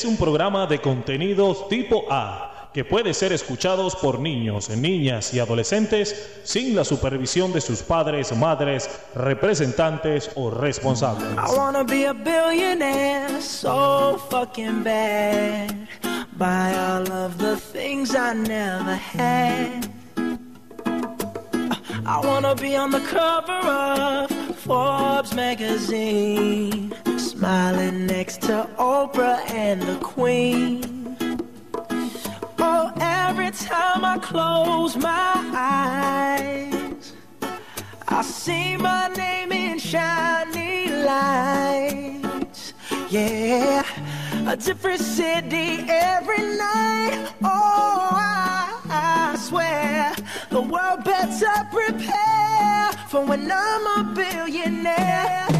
es un programa de contenidos tipo A que puede ser escuchados por niños, niñas y adolescentes sin la supervisión de sus padres, madres, representantes o responsables. So fucking bad. Cover Forbes magazine, smiling next to Oprah and the Queen. Oh, every time I close my eyes, I see my name in shiny lights. Yeah, a different city every night. Oh, I, I swear the world better prepare for when I'm a billionaire.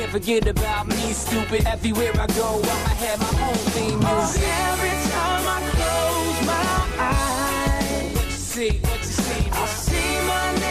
can't forget about me, stupid. Everywhere I go, I'ma have my own theme music. Oh, every time I close my eyes, What you see, what you see, I see my name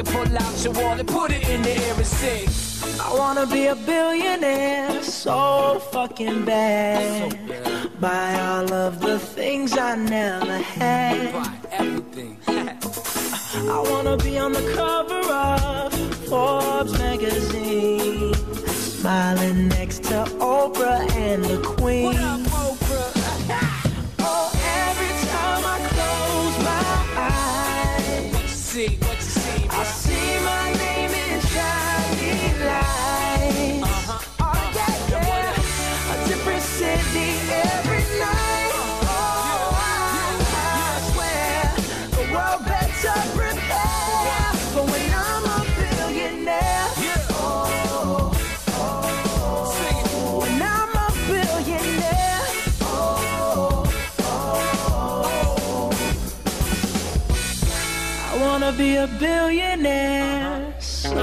pull out your wallet, put it in the air and sing. I wanna be a billionaire so fucking bad. Buy all of the things I never had. Buy everything. I wanna be on the cover of Forbes magazine, smiling next to Oprah and the Queen. Billionaire so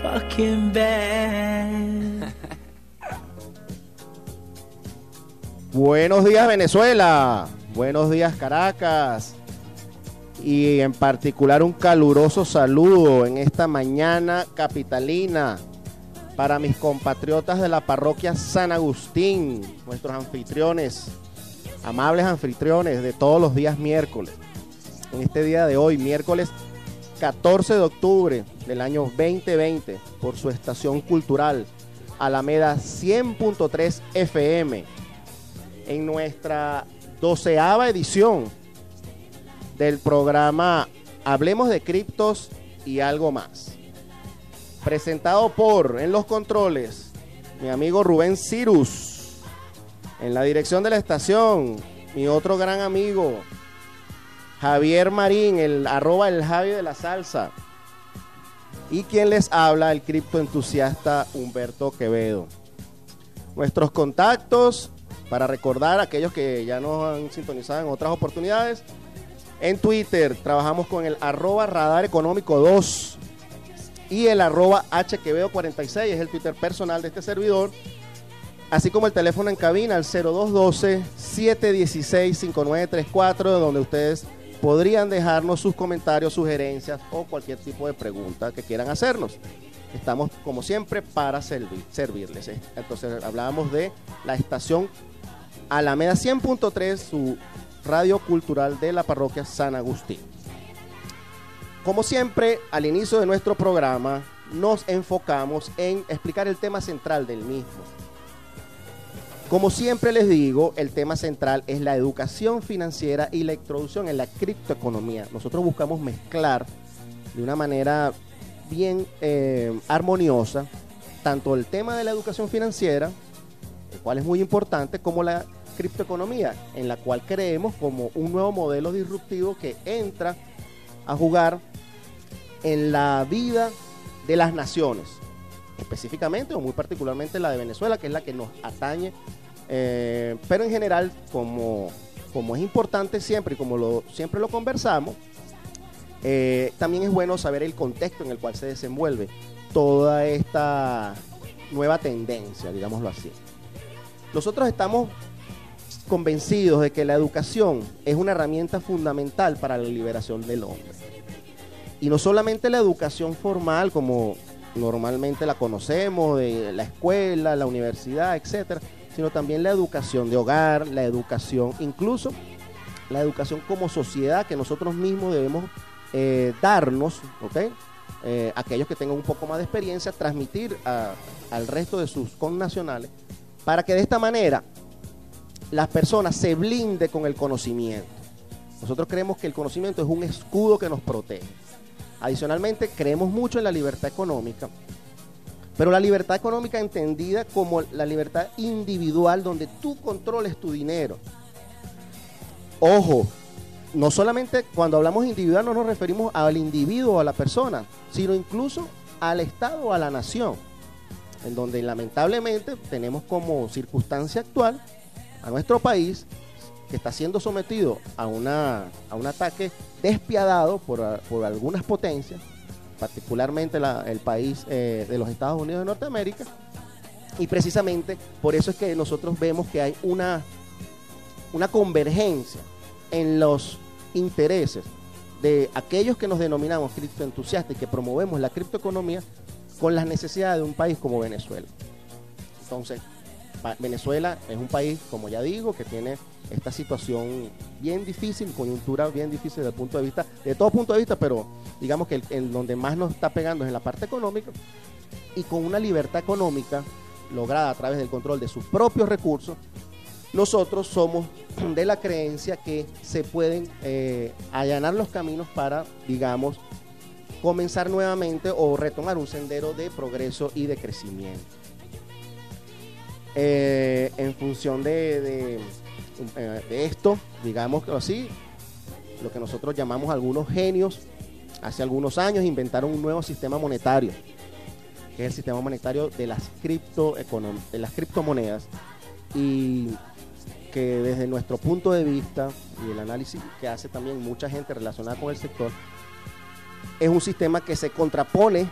fucking bad. Buenos días Venezuela, buenos días Caracas y en particular un caluroso saludo en esta mañana capitalina para mis compatriotas de la parroquia San Agustín, nuestros anfitriones, amables anfitriones de todos los días miércoles. En este día de hoy, miércoles 14 de octubre del año 2020, por su estación cultural Alameda 100.3 FM en nuestra doceava edición del programa Hablemos de Criptos y algo más. Presentado por, en los controles, mi amigo Rubén Cirus. En la dirección de la estación, mi otro gran amigo, Javier Marín, el arroba el Javi de la salsa. Y quien les habla, el criptoentusiasta Humberto Quevedo. Nuestros contactos, para recordar a aquellos que ya nos han sintonizado en otras oportunidades. En Twitter trabajamos con el arroba radar económico 2 y el arroba hquevedo46, es el Twitter personal de este servidor. Así como el teléfono en cabina al 716-5934, donde ustedes podrían dejarnos sus comentarios, sugerencias o cualquier tipo de pregunta que quieran hacernos. Estamos, como siempre, para servir, servirles. ¿eh? Entonces, hablábamos de la estación Alameda 100.3, su radio cultural de la parroquia San Agustín. Como siempre, al inicio de nuestro programa, nos enfocamos en explicar el tema central del mismo. Como siempre les digo, el tema central es la educación financiera y la introducción en la criptoeconomía. Nosotros buscamos mezclar de una manera bien eh, armoniosa tanto el tema de la educación financiera, el cual es muy importante, como la criptoeconomía, en la cual creemos como un nuevo modelo disruptivo que entra a jugar en la vida de las naciones, específicamente o muy particularmente la de Venezuela, que es la que nos atañe, eh, pero en general, como, como es importante siempre y como siempre lo conversamos, eh, también es bueno saber el contexto en el cual se desenvuelve toda esta nueva tendencia, digámoslo así. Nosotros estamos convencidos de que la educación es una herramienta fundamental para la liberación del hombre. Y no solamente la educación formal, como normalmente la conocemos, de la escuela, la universidad, etcétera, sino también la educación de hogar, la educación, incluso la educación como sociedad que nosotros mismos debemos eh, darnos, ¿ok? Eh, aquellos que tengan un poco más de experiencia, transmitir al resto de sus connacionales, para que de esta manera las personas se blinde con el conocimiento. Nosotros creemos que el conocimiento es un escudo que nos protege. Adicionalmente, creemos mucho en la libertad económica, pero la libertad económica entendida como la libertad individual donde tú controles tu dinero. Ojo, no solamente cuando hablamos individual no nos referimos al individuo o a la persona, sino incluso al Estado o a la nación, en donde lamentablemente tenemos como circunstancia actual a nuestro país que está siendo sometido a, una, a un ataque despiadado por, por algunas potencias, particularmente la- el país eh, de los Estados Unidos de Norteamérica, y precisamente por eso es que nosotros vemos que hay una, una convergencia en los intereses de aquellos que nos denominamos criptoentusiastas y que promovemos la criptoeconomía con las necesidades de un país como Venezuela. Entonces, Venezuela es un país, como ya digo, que tiene esta situación bien difícil, coyuntura bien difícil desde el punto de vista, de todo punto de vista, pero digamos que el, en donde más nos está pegando es en la parte económica y con una libertad económica lograda a través del control de sus propios recursos, nosotros somos de la creencia que se pueden eh, allanar los caminos para, digamos, comenzar nuevamente o retomar un sendero de progreso y de crecimiento. Eh, en función de, de, eh, esto, digamos así, lo que nosotros llamamos algunos genios, hace algunos años inventaron un nuevo sistema monetario, que es el sistema monetario de las, criptoeconom- de las criptomonedas, y que desde nuestro punto de vista y el análisis que hace también mucha gente relacionada con el sector, es un sistema que se contrapone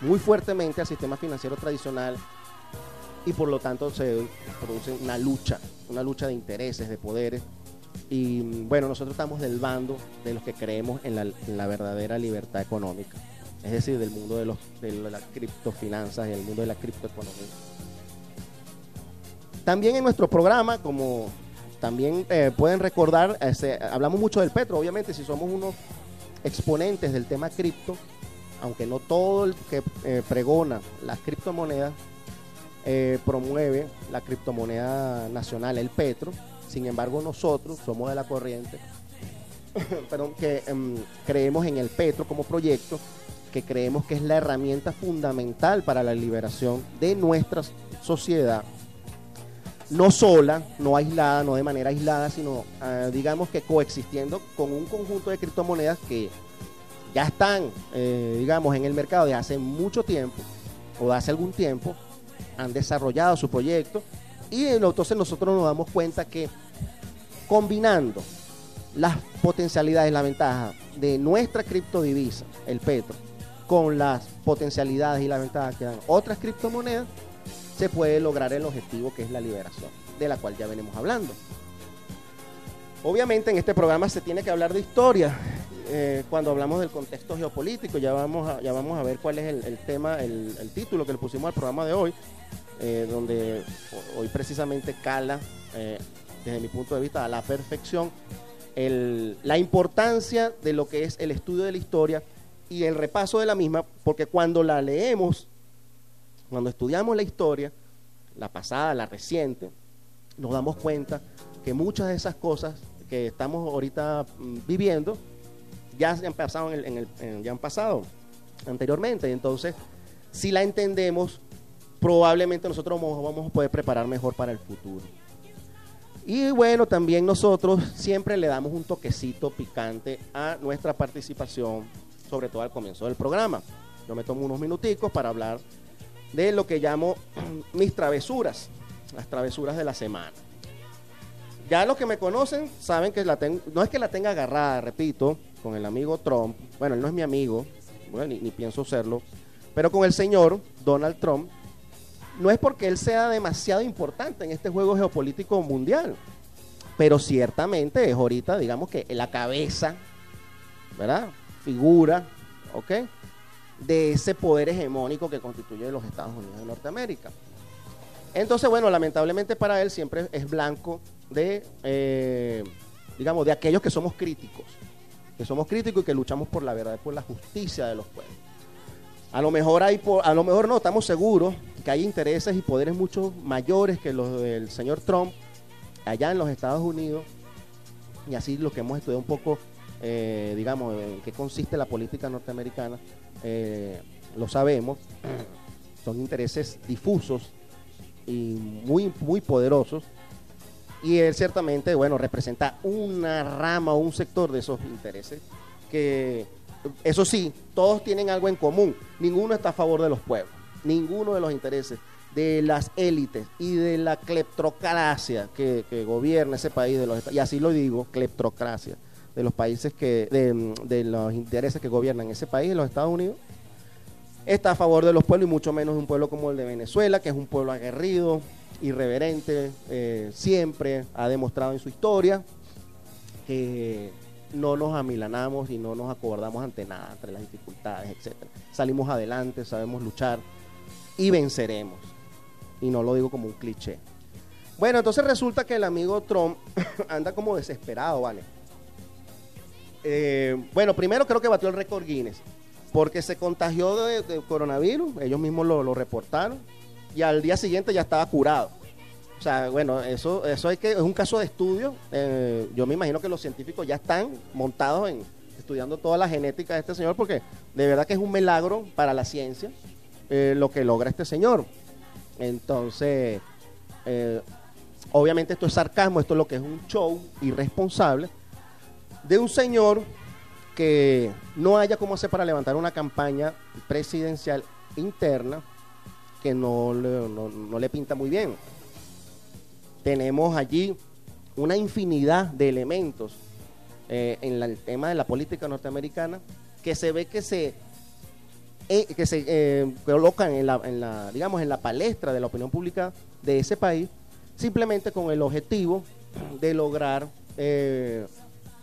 muy fuertemente al sistema financiero tradicional y por lo tanto se produce una lucha, una lucha de intereses, de poderes. Y bueno, nosotros estamos del bando de los que creemos en la, en la verdadera libertad económica, es decir, del mundo de, los, de las criptofinanzas y el mundo de la criptoeconomía. También en nuestro programa, como también eh, pueden recordar, se- hablamos mucho del petro, obviamente si somos unos exponentes del tema cripto, aunque no todo el que eh, pregona las criptomonedas eh, promueve la criptomoneda nacional, el petro, sin embargo nosotros somos de la corriente, perdón, que em, creemos en el petro como proyecto, que creemos que es la herramienta fundamental para la liberación de nuestra sociedad. No sola, no aislada, no de manera aislada, sino ah, digamos que coexistiendo con un conjunto de criptomonedas que ya están, eh, digamos, en el mercado de hace mucho tiempo o de hace algún tiempo, han desarrollado su proyecto y entonces nosotros nos damos cuenta que combinando las potencialidades, la ventaja de nuestra criptodivisa, el petro, con las potencialidades y las ventajas que dan otras criptomonedas, se puede lograr el objetivo que es la liberación, de la cual ya venimos hablando. Obviamente en este programa se tiene que hablar de historia. Eh, cuando hablamos del contexto geopolítico, ya vamos a, ya vamos a ver cuál es el, tema, el, título que le pusimos al programa de hoy, eh, donde ho- hoy precisamente cala, eh, desde mi punto de vista, a la perfección, la importancia de lo que es el estudio de la historia y el repaso de la misma, porque cuando la leemos, cuando estudiamos la historia, la pasada, la reciente, nos damos cuenta que muchas de esas cosas que estamos ahorita mm, viviendo ya han pasado en el, en el- en- ya han pasado anteriormente. Entonces, si la entendemos, probablemente nosotros vamos a poder preparar mejor para el futuro. Y bueno, también nosotros siempre le damos un toquecito picante a nuestra participación, sobre todo al comienzo del programa. Yo me tomo unos minuticos para hablar de lo que llamo mis travesuras, las travesuras de la semana. Ya los que me conocen saben que la tengo, no es que la tenga agarrada, repito, con el amigo Trump. Bueno, él no es mi amigo, bueno, ni, ni pienso serlo, pero con el señor Donald Trump, no es porque él sea demasiado importante en este juego geopolítico mundial, pero ciertamente es ahorita, digamos que la cabeza, ¿verdad? Figura, ¿ok? De ese poder hegemónico que constituye los Estados Unidos de Norteamérica. Entonces, bueno, lamentablemente para él siempre es blanco de, eh, digamos, de aquellos que somos críticos, que somos críticos y que luchamos por la verdad, por la justicia de los pueblos. A lo mejor hay, a lo mejor no, estamos seguros que hay intereses y poderes mucho mayores que los del señor Trump allá en los Estados Unidos y así lo que hemos estudiado un poco, eh, digamos, en qué consiste la política norteamericana, eh, lo sabemos, son intereses difusos y muy, muy poderosos. Y él ciertamente, bueno, representa una rama o un sector de esos intereses que, eso sí, todos tienen algo en común. Ninguno está a favor de los pueblos. Ninguno de los intereses de las élites y de la cleptocracia que, gobierna ese país, de los, y así lo digo, cleptocracia, de los países que, de, de los intereses que gobiernan ese país, los Estados Unidos, está a favor de los pueblos y mucho menos de un pueblo como el de Venezuela, que es un pueblo aguerrido, irreverente, eh, siempre ha demostrado en su historia que no nos amilanamos y no nos acobardamos ante nada, ante las dificultades, etcétera. Salimos adelante, sabemos luchar y venceremos. Y no lo digo como un cliché. Bueno, entonces resulta que el amigo Trump anda como desesperado, ¿vale? Eh, bueno, primero creo que batió el récord Guinness, porque se contagió de, coronavirus, ellos mismos lo, lo reportaron, y al día siguiente ya estaba curado. O sea, bueno, eso, eso hay que, es un caso de estudio. eh, yo me imagino que los científicos ya están montados en estudiando toda la genética de este señor, porque de verdad que es un milagro para la ciencia eh, lo que logra este señor. Entonces, eh, obviamente esto es sarcasmo, esto es lo que es un show irresponsable de un señor que no haya cómo hacer para levantar una campaña presidencial interna que no le, no- no le pinta muy bien. Tenemos allí una infinidad de elementos eh, en el tema de la política norteamericana que se ve que se eh, que se eh, colocan en la, en la, digamos, en la palestra de la opinión pública de ese país, simplemente con el objetivo de lograr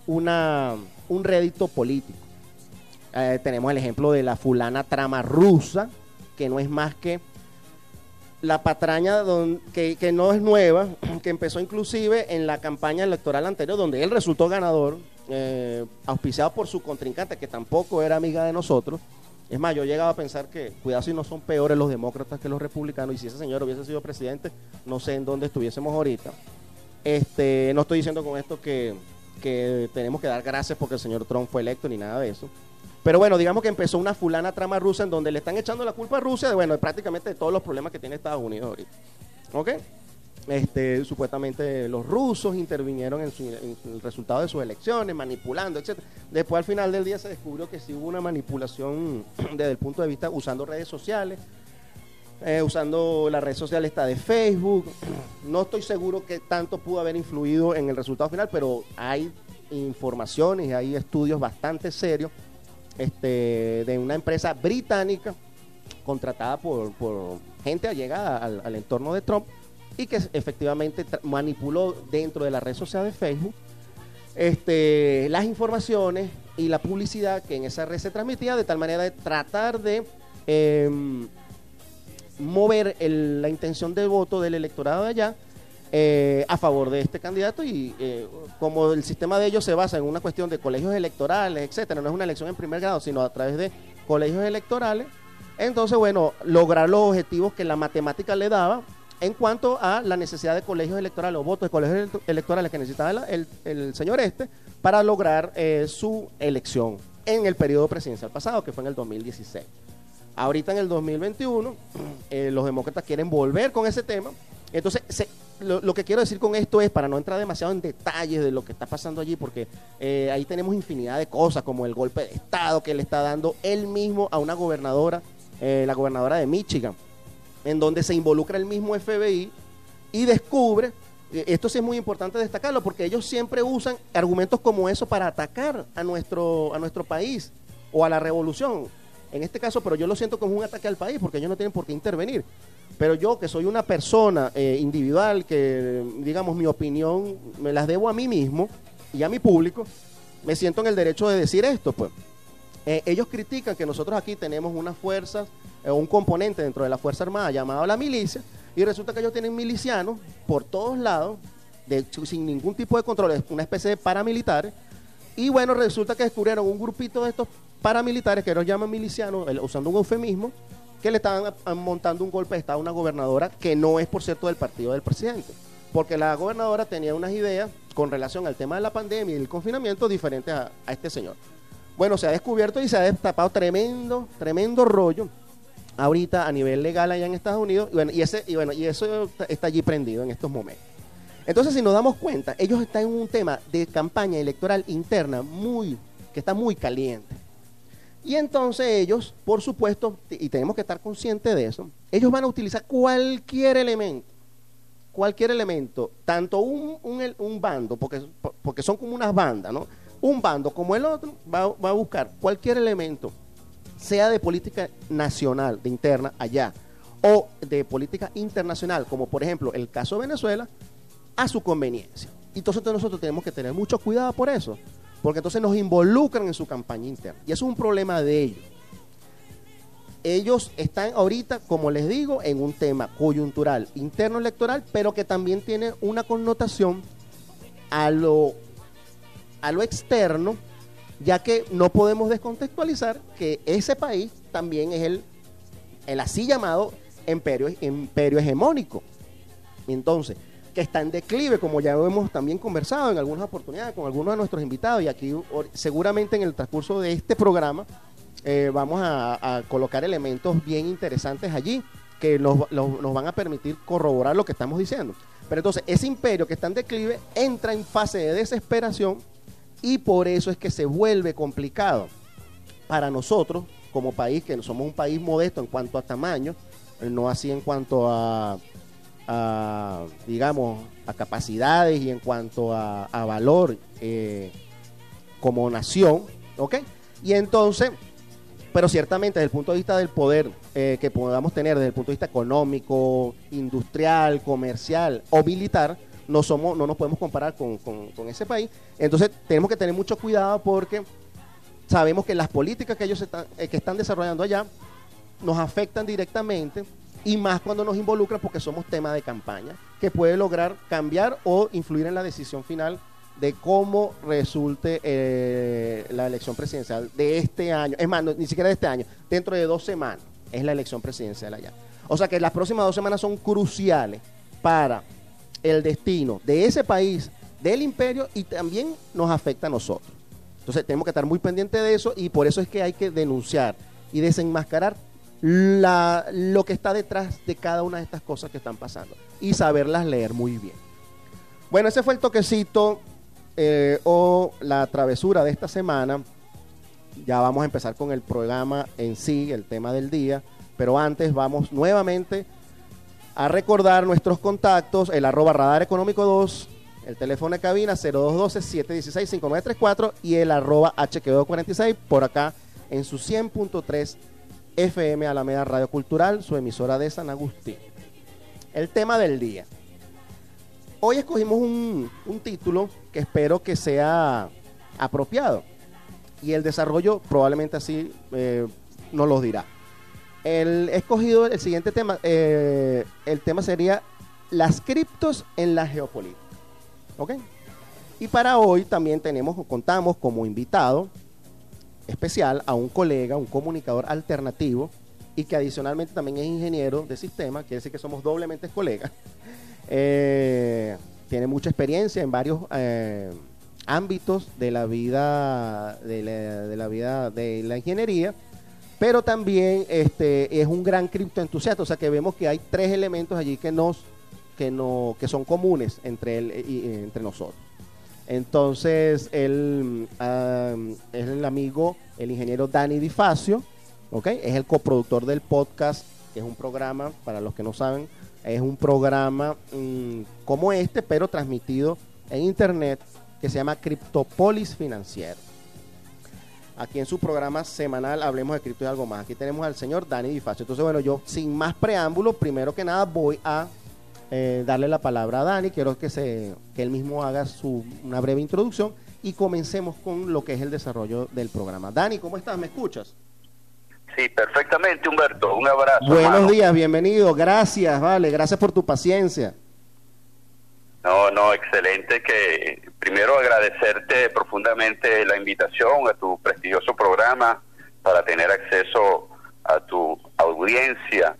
una, un rédito político. Eh, tenemos el ejemplo de la fulana trama rusa, que no es más que la patraña que, que no es nueva, que empezó inclusive en la campaña electoral anterior, donde él resultó ganador, eh, auspiciado por su contrincante, que tampoco era amiga de nosotros. Es más, yo llegaba a pensar que, cuidado si no son peores los demócratas que los republicanos, y si ese señor hubiese sido presidente, no sé en dónde estuviésemos ahorita. Este, no estoy diciendo con esto que, que tenemos que dar gracias porque el señor Trump fue electo ni nada de eso. Pero bueno, digamos que empezó una fulana trama rusa en donde le están echando la culpa a Rusia de, bueno, de prácticamente de todos los problemas que tiene Estados Unidos ahorita. ¿Ok? Este, supuestamente los rusos intervinieron en, su- el resultado de sus elecciones, manipulando, etc. Después al final del día se descubrió que sí hubo una manipulación desde el punto de vista usando redes sociales, eh, usando la red social esta de Facebook. No estoy seguro que tanto pudo haber influido en el resultado final, pero hay informaciones y hay estudios bastante serios este, de una empresa británica contratada por, por gente allegada al, entorno de Trump y que efectivamente manipuló dentro de la red social de Facebook este, las informaciones y la publicidad que en esa red se transmitía de tal manera de tratar de em, mover el- la intención de voto del electorado de allá eh, a favor de este candidato y eh, como el sistema de ellos se basa en una cuestión de colegios electorales, etcétera, no es una elección en primer grado, sino a través de colegios electorales, entonces bueno, lograr los objetivos que la matemática le daba en cuanto a la necesidad de colegios electorales o votos de colegios ele- electorales que necesitaba el, el señor este para lograr eh, su elección en el periodo presidencial pasado, que fue en el 2016. Ahorita en el 2021, eh, los demócratas quieren volver con ese tema. Entonces, lo, que quiero decir con esto es, para no entrar demasiado en detalles de lo que está pasando allí, porque eh, ahí tenemos infinidad de cosas, como el golpe de Estado que le está dando él mismo a una gobernadora, eh, la gobernadora de Michigan, en donde se involucra el mismo FBI y descubre, esto sí es muy importante destacarlo, porque ellos siempre usan argumentos como eso para atacar a nuestro, a nuestro país o a la revolución. En este caso, pero yo lo siento como un ataque al país, porque ellos no tienen por qué intervenir. Pero yo, que soy una persona eh, individual, que digamos mi opinión me las debo a mí mismo y a mi público, me siento en el derecho de decir esto, pues. Eh, ellos critican que nosotros aquí tenemos unas fuerzas, eh, un componente dentro de la Fuerza Armada llamado la milicia, y resulta que ellos tienen milicianos por todos lados, de sin ningún tipo de control, es una especie de paramilitares, y bueno, resulta que descubrieron un grupito de estos paramilitares que ellos llaman milicianos, usando un eufemismo, que le estaban montando un golpe de Estado a una gobernadora que no es, por cierto, del partido del presidente. Porque la gobernadora tenía unas ideas con relación al tema de la pandemia y el confinamiento diferentes a, este señor. Bueno, se ha descubierto y se ha destapado tremendo, tremendo rollo ahorita a nivel legal allá en Estados Unidos. Y bueno, y, bueno, y eso está allí prendido en estos momentos. Entonces, si nos damos cuenta, ellos están en un tema de campaña electoral interna muy, que está muy caliente. Y entonces ellos, por supuesto, y tenemos que estar conscientes de eso, ellos van a utilizar cualquier elemento, cualquier elemento, tanto un, un, un bando, porque, porque son como unas bandas, ¿no? Un bando como el otro va, va a buscar cualquier elemento, sea de política nacional, de interna, allá, o de política internacional, como por ejemplo el caso de Venezuela, a su conveniencia. Entonces nosotros tenemos que tener mucho cuidado por eso, porque entonces nos involucran en su campaña interna. Y eso es un problema de ellos. Ellos están ahorita, como les digo, en un tema coyuntural, interno electoral, pero que también tiene una connotación a lo, a lo externo, ya que no podemos descontextualizar que ese país también es el, el así llamado imperio, imperio hegemónico. Entonces, que está en declive, como ya hemos también conversado en algunas oportunidades con algunos de nuestros invitados, y aquí seguramente en el transcurso de este programa eh, vamos a, colocar elementos bien interesantes allí que nos, nos van a permitir corroborar lo que estamos diciendo. Pero entonces, ese imperio que está en declive entra en fase de desesperación y por eso es que se vuelve complicado para nosotros como país, que somos un país modesto en cuanto a tamaño, eh, no así en cuanto a, a, digamos, a capacidades y en cuanto a, valor eh, como nación, ¿ok? Y entonces, pero ciertamente desde el punto de vista del poder eh, que podamos tener, desde el punto de vista económico, industrial, comercial o militar, no somos, no nos podemos comparar con, con- con ese país. Entonces tenemos que tener mucho cuidado porque sabemos que las políticas que ellos están, eh, que están desarrollando allá nos afectan directamente y más cuando nos involucran porque somos tema de campaña que puede lograr cambiar o influir en la decisión final de cómo resulte eh, la elección presidencial de este año. Es más, ni siquiera de este año, dentro de dos semanas es la elección presidencial allá. O sea que las próximas dos semanas son cruciales para el destino de ese país, del imperio y también nos afecta a nosotros. Entonces tenemos que estar muy pendientes de eso y por eso es que hay que denunciar y desenmascarar la- lo que está detrás de cada una de estas cosas que están pasando y saberlas leer muy bien. Bueno, ese fue el toquecito eh, o la travesura de esta semana. Ya vamos a empezar con el programa en sí, el tema del día, pero antes vamos nuevamente a recordar nuestros contactos, el arroba radar económico 2, el teléfono de cabina 0212-716-5934 y el arroba HQO46 por acá en su 100.3 FM Alameda Radio Cultural, su emisora de San Agustín. El tema del día. hoy escogimos un, un título que espero que sea apropiado. Y el desarrollo probablemente así eh, nos lo dirá. El escogido el siguiente tema. eh, el tema sería las criptos en la geopolítica. ¿Ok? Y para hoy también tenemos, contamos como invitado especial a un colega, un comunicador alternativo y que adicionalmente también es ingeniero de sistema, quiere decir que somos doblemente colegas. Eh, tiene mucha experiencia en varios eh, ámbitos de la vida de la, de la vida de la ingeniería, pero también este es un gran criptoentusiasta, o sea que vemos que hay tres elementos allí que nos que no que son comunes entre él y, entre nosotros. Entonces, él es el amigo, el ingeniero Dani Di Facio, ¿ok? Es el coproductor del podcast, que es un programa, para los que no saben, es un programa mm, como este, pero transmitido en internet, que se llama Criptopolis Financiero. Aquí en su programa semanal hablemos de cripto y algo más. Aquí tenemos al señor Dani Di Facio. Entonces, bueno, yo sin más preámbulo, primero que nada voy a eh, darle la palabra a Dani. Quiero que, se, que él mismo haga su, una breve introducción y comencemos con lo que es el desarrollo del programa. Dani, ¿cómo estás? ¿Me escuchas? Sí, perfectamente, Humberto. Un abrazo. Buenos hermano. días, bienvenido. Gracias, vale. Gracias por tu paciencia. No, no, excelente. Que primero agradecerte profundamente la invitación a tu prestigioso programa para tener acceso a tu audiencia.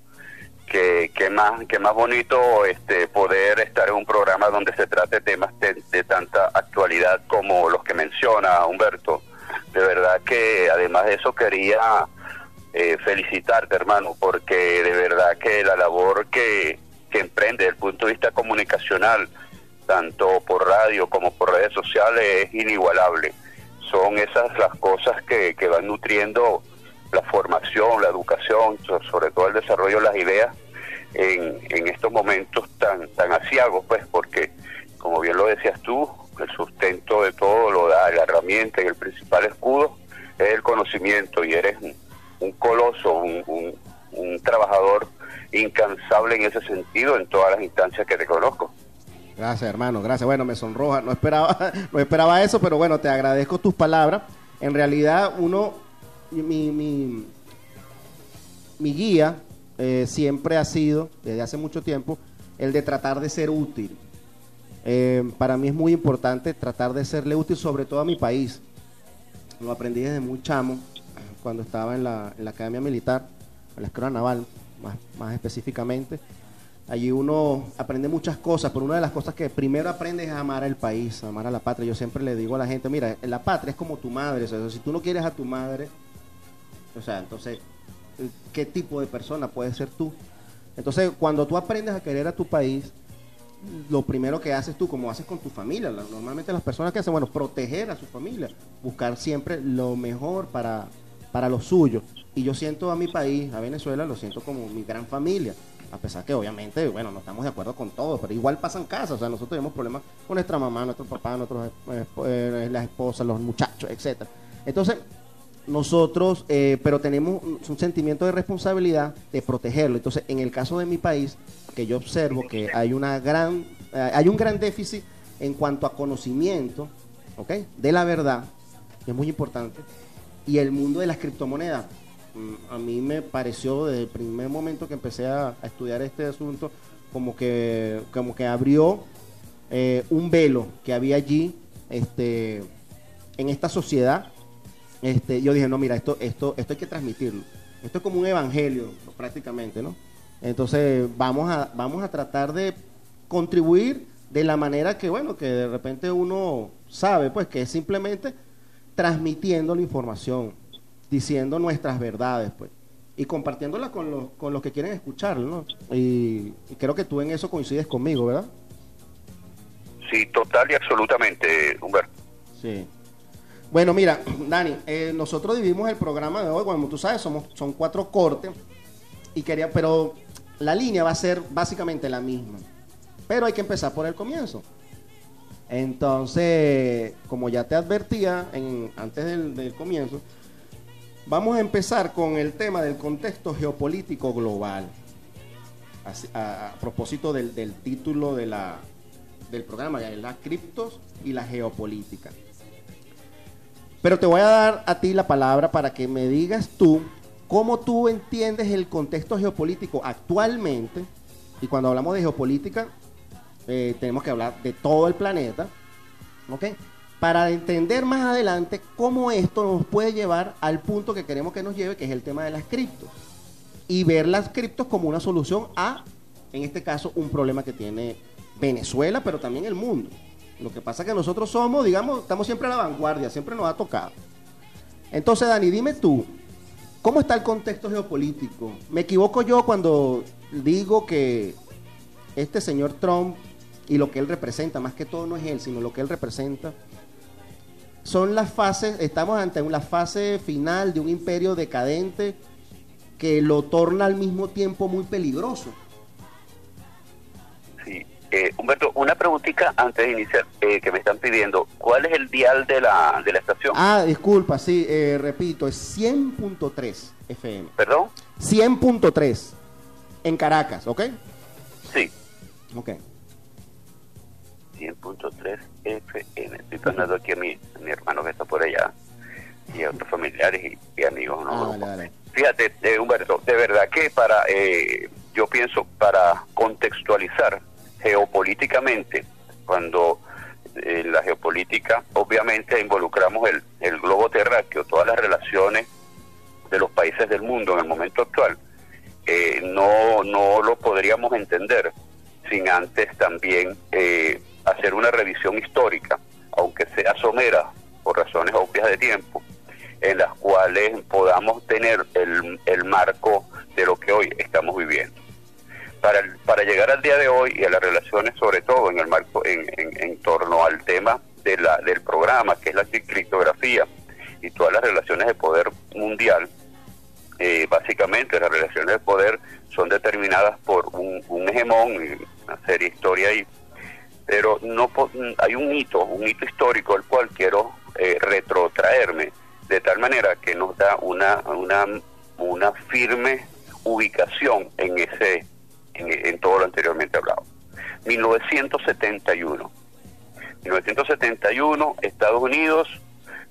Que, que más que más bonito este poder estar en un programa donde se trate temas de, tanta actualidad como los que menciona Humberto. De verdad que además de eso quería eh, felicitarte, hermano, porque de verdad que la labor que, que emprende desde el punto de vista comunicacional, tanto por radio como por redes sociales, es inigualable. Son esas las cosas que, que van nutriendo la formación, la educación, so- sobre todo el desarrollo de las ideas en, estos momentos tan, tan asiagos, pues, porque, como bien lo decías tú, el sustento de todo lo da la herramienta y el principal escudo es el conocimiento y eres un, un coloso, un, un- un trabajador incansable en ese sentido en todas las instancias que te conozco. Gracias, hermano. Gracias. Bueno, me sonroja. No esperaba, no esperaba eso, pero bueno, te agradezco tus palabras. En realidad, uno, mi, mi, mi guía eh, siempre ha sido, desde hace mucho tiempo, el de tratar de ser útil. Eh, para mí es muy importante tratar de serle útil, sobre todo a mi país. Lo aprendí desde muy chamo, cuando estaba en la, en la Academia Militar, en la Escuela Naval, más, más específicamente. Allí uno aprende muchas cosas, pero una de las cosas que primero aprende es amar al país, amar a la patria. Yo siempre le digo a la gente, mira, la patria es como tu madre, o si tú no quieres a tu madre, o sea, entonces, ¿qué tipo de persona puedes ser tú? Entonces, cuando tú aprendes a querer a tu país, lo primero que haces tú, como haces con tu familia, normalmente las personas que hacen, bueno, proteger a su familia, buscar siempre lo mejor para, para lo suyo. Y yo siento a mi país, a Venezuela, lo siento como mi gran familia. A pesar que obviamente, bueno, no estamos de acuerdo con todo, pero igual pasan casos. O sea, nosotros tenemos problemas con nuestra mamá, nuestro papá, nuestros, eh, eh, las esposas, los muchachos, etcétera. Entonces, nosotros, eh, pero tenemos un, sentimiento de responsabilidad de protegerlo. Entonces, en el caso de mi país, que yo observo que hay una gran, eh, hay un gran déficit en cuanto a conocimiento, ¿ok? De la verdad, que es muy importante, y el mundo de las criptomonedas. mm, A mí me pareció desde el primer momento que empecé a, a estudiar este asunto, como que, como que abrió eh, un velo que había allí, este, en esta sociedad este, yo dije, no, mira, esto, esto, esto hay que transmitirlo. Esto es como un evangelio, prácticamente, ¿no? Entonces, vamos a, vamos a tratar de contribuir de la manera que, bueno, que de repente uno sabe, pues, que es simplemente transmitiendo la información, diciendo nuestras verdades, pues, y compartiéndola con los, con los que quieren escucharlo, ¿no? Y, y creo que tú en eso coincides conmigo, ¿verdad? Sí, total y absolutamente, Humberto. Sí. Bueno, mira, Dani, eh, nosotros dividimos el programa de hoy, como tú sabes, somos, son cuatro cortes, y quería, pero la línea va a ser básicamente la misma. Pero hay que empezar por el comienzo. Entonces, como ya te advertía en, antes del, comienzo, vamos a empezar con el tema del contexto geopolítico global. A, propósito del, del título de la, del programa, que es las criptos y la geopolítica. Pero te voy a dar a ti la palabra para que me digas tú cómo tú entiendes el contexto geopolítico actualmente. Y cuando hablamos de geopolítica, eh, tenemos que hablar de todo el planeta. ¿Ok? Para entender más adelante cómo esto nos puede llevar al punto que queremos que nos lleve, que es el tema de las criptos. Y ver las criptos como una solución a, en este caso, un problema que tiene Venezuela, pero también el mundo. Lo que pasa es que nosotros somos, digamos, estamos siempre a la vanguardia, siempre nos ha tocado. Entonces, Dani, dime tú, ¿cómo está el contexto geopolítico? ¿Me equivoco yo cuando digo que este señor Trump y lo que él representa, más que todo no es él, sino lo que él representa, son las fases, estamos ante una fase final de un imperio decadente que lo torna al mismo tiempo muy peligroso. Eh, Humberto, una preguntita antes de iniciar eh, que me están pidiendo. ¿Cuál es el dial de la, de la estación? Ah, disculpa, sí, eh, repito, es 100.3 FM. ¿Perdón? 100.3 en Caracas, ¿ok? Sí. Ok. 100.3 FM. Estoy pasando aquí a mi, a mi hermano que está por allá y a otros familiares y, y amigos. ¿no? Ah, dale, dale. Fíjate, eh, Humberto, de verdad que para, eh, yo pienso, para contextualizar geopolíticamente, cuando eh, en la geopolítica obviamente involucramos el, el globo terráqueo, todas las relaciones de los países del mundo en el momento actual, eh, no, no lo podríamos entender sin antes también eh, hacer una revisión histórica, aunque sea somera por razones obvias de tiempo, en las cuales podamos tener el, el marco de lo que hoy estamos viviendo. Para, el- para llegar al día de hoy y a las relaciones, sobre todo en el marco, en, en- torno al tema de la, del programa, que es la criptografía y todas las relaciones de poder mundial, eh, básicamente las relaciones de poder son determinadas por un, un hegemón, una serie de historia ahí, pero no hay un hito, un hito histórico al cual quiero eh, retrotraerme, de tal manera que nos da una, una, una firme ubicación en ese en, en todo lo anteriormente hablado. 1971. 1971, Estados Unidos,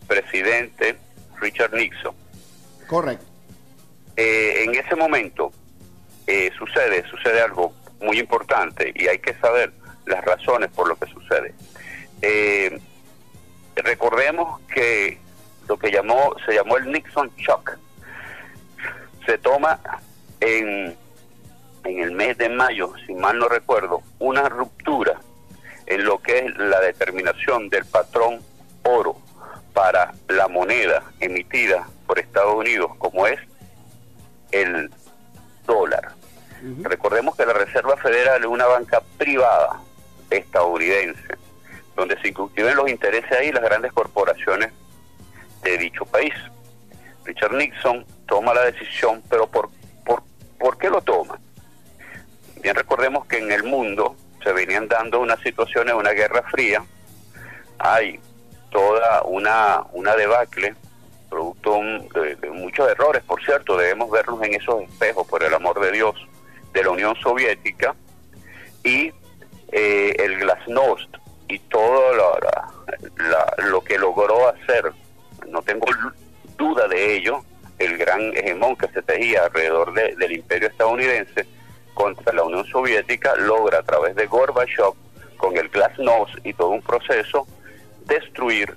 presidente Richard Nixon. Correcto. Eh, en ese momento eh, sucede, sucede algo muy importante y hay que saber las razones por lo que sucede. Eh, recordemos que lo que llamó, se llamó el Nixon Shock se toma en, en el mes de mayo, si mal no recuerdo, una ruptura en lo que es la determinación del patrón oro para la moneda emitida por Estados Unidos, como es el dólar. Recordemos que la Reserva Federal es una banca privada estadounidense, donde se inscriben los intereses ahí las grandes corporaciones de dicho país. Richard Nixon toma la decisión, pero ¿por, por, ¿por qué lo toma? Bien recordemos que en el mundo se venían dando unas situaciones, una guerra fría, hay toda una, una debacle, producto de, de muchos errores, por cierto, debemos vernos en esos espejos, por el amor de Dios, de la Unión Soviética y eh, el Glasnost y todo lo, la- lo que logró hacer, no tengo duda de ello, el gran hegemón que se tejía alrededor de- del imperio estadounidense contra la Unión Soviética, logra a través de Gorbachev, con el Glasnost y todo un proceso, destruir,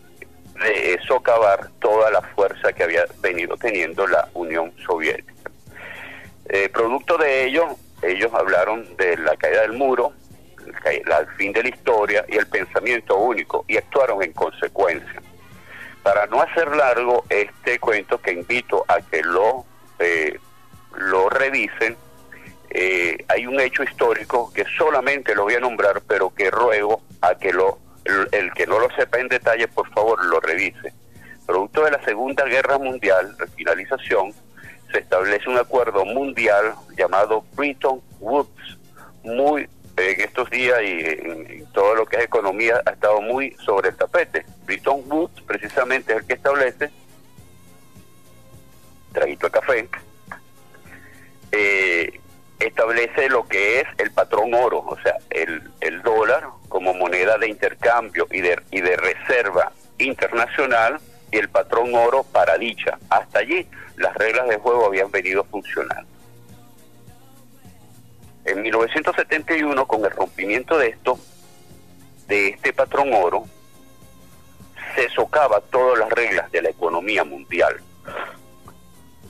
de socavar toda la fuerza que había venido teniendo la Unión Soviética. Eh, producto de ello, ellos hablaron de la caída del muro, el fin de la historia y el pensamiento único, y actuaron en consecuencia. Para no hacer largo este cuento, que invito a que lo, eh, lo revisen, eh, hay un hecho histórico que solamente lo voy a nombrar, pero que ruego a que lo, el, que no lo sepa en detalle, por favor, lo revise. Producto de la Segunda Guerra Mundial, finalización, se establece un acuerdo mundial llamado Bretton Woods, muy en estos días y en, en todo lo que es economía ha estado muy sobre el tapete. Bretton Woods precisamente es el que establece, traguito de café, eh, establece lo que es el patrón oro, o sea, el, el dólar como moneda de intercambio y de, y de reserva internacional y el patrón oro para dicha. Hasta allí las reglas de juego habían venido funcionando. En 1971, con el rompimiento de esto, de este patrón oro, se socava todas las reglas de la economía mundial.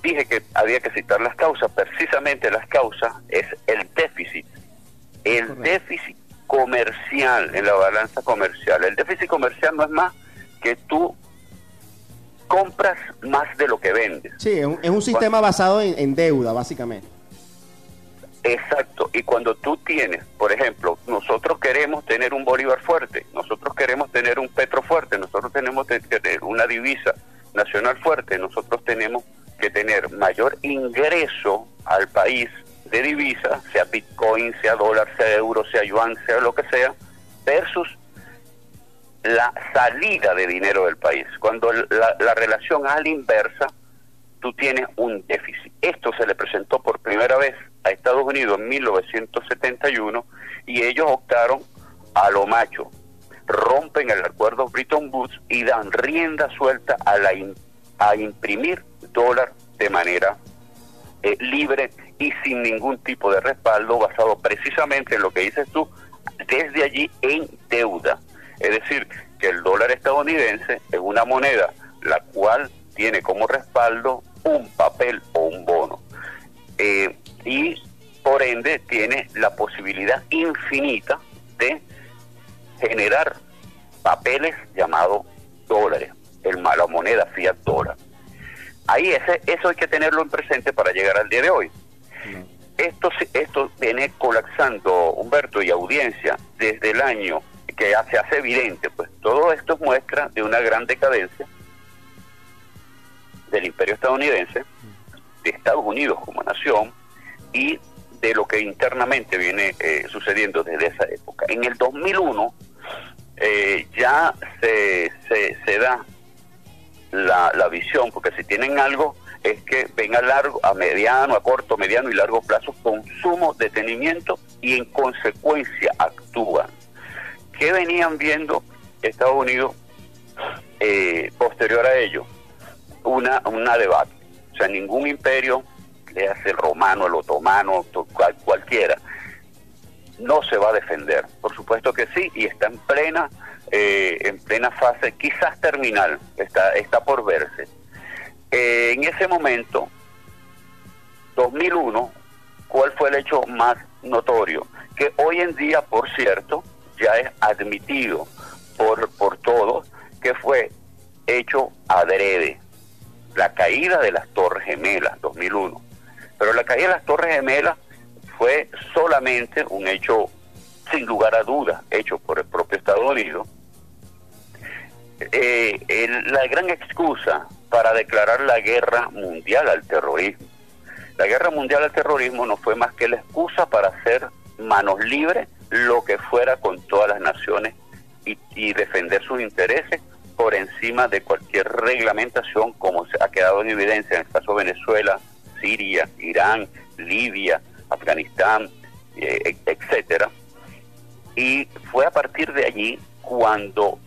Dije que había que citar las causas, precisamente las causas es el déficit, el Correcto. déficit comercial en la balanza comercial. El déficit comercial no es más que tú compras más de lo que vendes. Sí, es un, es un sistema basado en, en deuda, básicamente. Exacto, y cuando tú tienes, por ejemplo, nosotros queremos tener un Bolívar fuerte, nosotros queremos tener un Petro fuerte, nosotros tenemos que tener una divisa nacional fuerte, nosotros tenemos que tener mayor ingreso al país de divisa, sea Bitcoin, sea dólar, sea euro, sea yuan, sea lo que sea, versus la salida de dinero del país. Cuando la, la relación a la inversa, tú tienes un déficit. Esto se le presentó por primera vez a Estados Unidos en 1971 y ellos optaron a lo macho. Rompen el acuerdo Bretton Woods y dan rienda suelta a, la a imprimir dólar de manera eh, libre y sin ningún tipo de respaldo basado precisamente en lo que dices tú, desde allí en deuda. Es decir, que el dólar estadounidense es una moneda la cual tiene como respaldo un papel o un bono. Eh, y por ende tiene la posibilidad infinita de generar papeles llamados dólares, el, la moneda fiat dólar. Ahí ese, eso hay que tenerlo en presente para llegar al día de hoy. Esto, esto viene colapsando, Humberto, y audiencia, desde el año que ya se hace evidente, pues todo esto es muestra de una gran decadencia del imperio estadounidense, de Estados Unidos como nación y de lo que internamente viene eh, sucediendo desde esa época. En el 2001 eh, ya se, se, se da la, la visión, porque si tienen algo es que ven a largo, a mediano, a corto, mediano y largo plazo consumo, detenimiento y en consecuencia actúan. ¿Qué venían viendo Estados Unidos eh, posterior a ello? Una, una debate. O sea, ningún imperio, le hace el romano, el otomano, to- cual- cualquiera, no se va a defender. Por supuesto que sí, y está en plena, eh, en plena fase, quizás terminal, está, está por verse. Eh, en ese momento, 2001, ¿cuál fue el hecho más notorio? Que hoy en día, por cierto, ya es admitido por, por todos que fue hecho adrede. La caída de las Torres Gemelas, 2001. Pero la caída de las Torres Gemelas fue solamente un hecho, sin lugar a dudas, hecho por el propio Estados Unidos. Eh, la gran excusa para declarar la guerra mundial al terrorismo. La guerra mundial al terrorismo no fue más que la excusa para hacer manos libres lo que fuera con todas las naciones y, defender sus intereses por encima de cualquier reglamentación, como se ha quedado en evidencia en el caso de Venezuela, Siria, Irán, Libia, Afganistán, eh, et- etcétera. Y fue a partir de allí cuando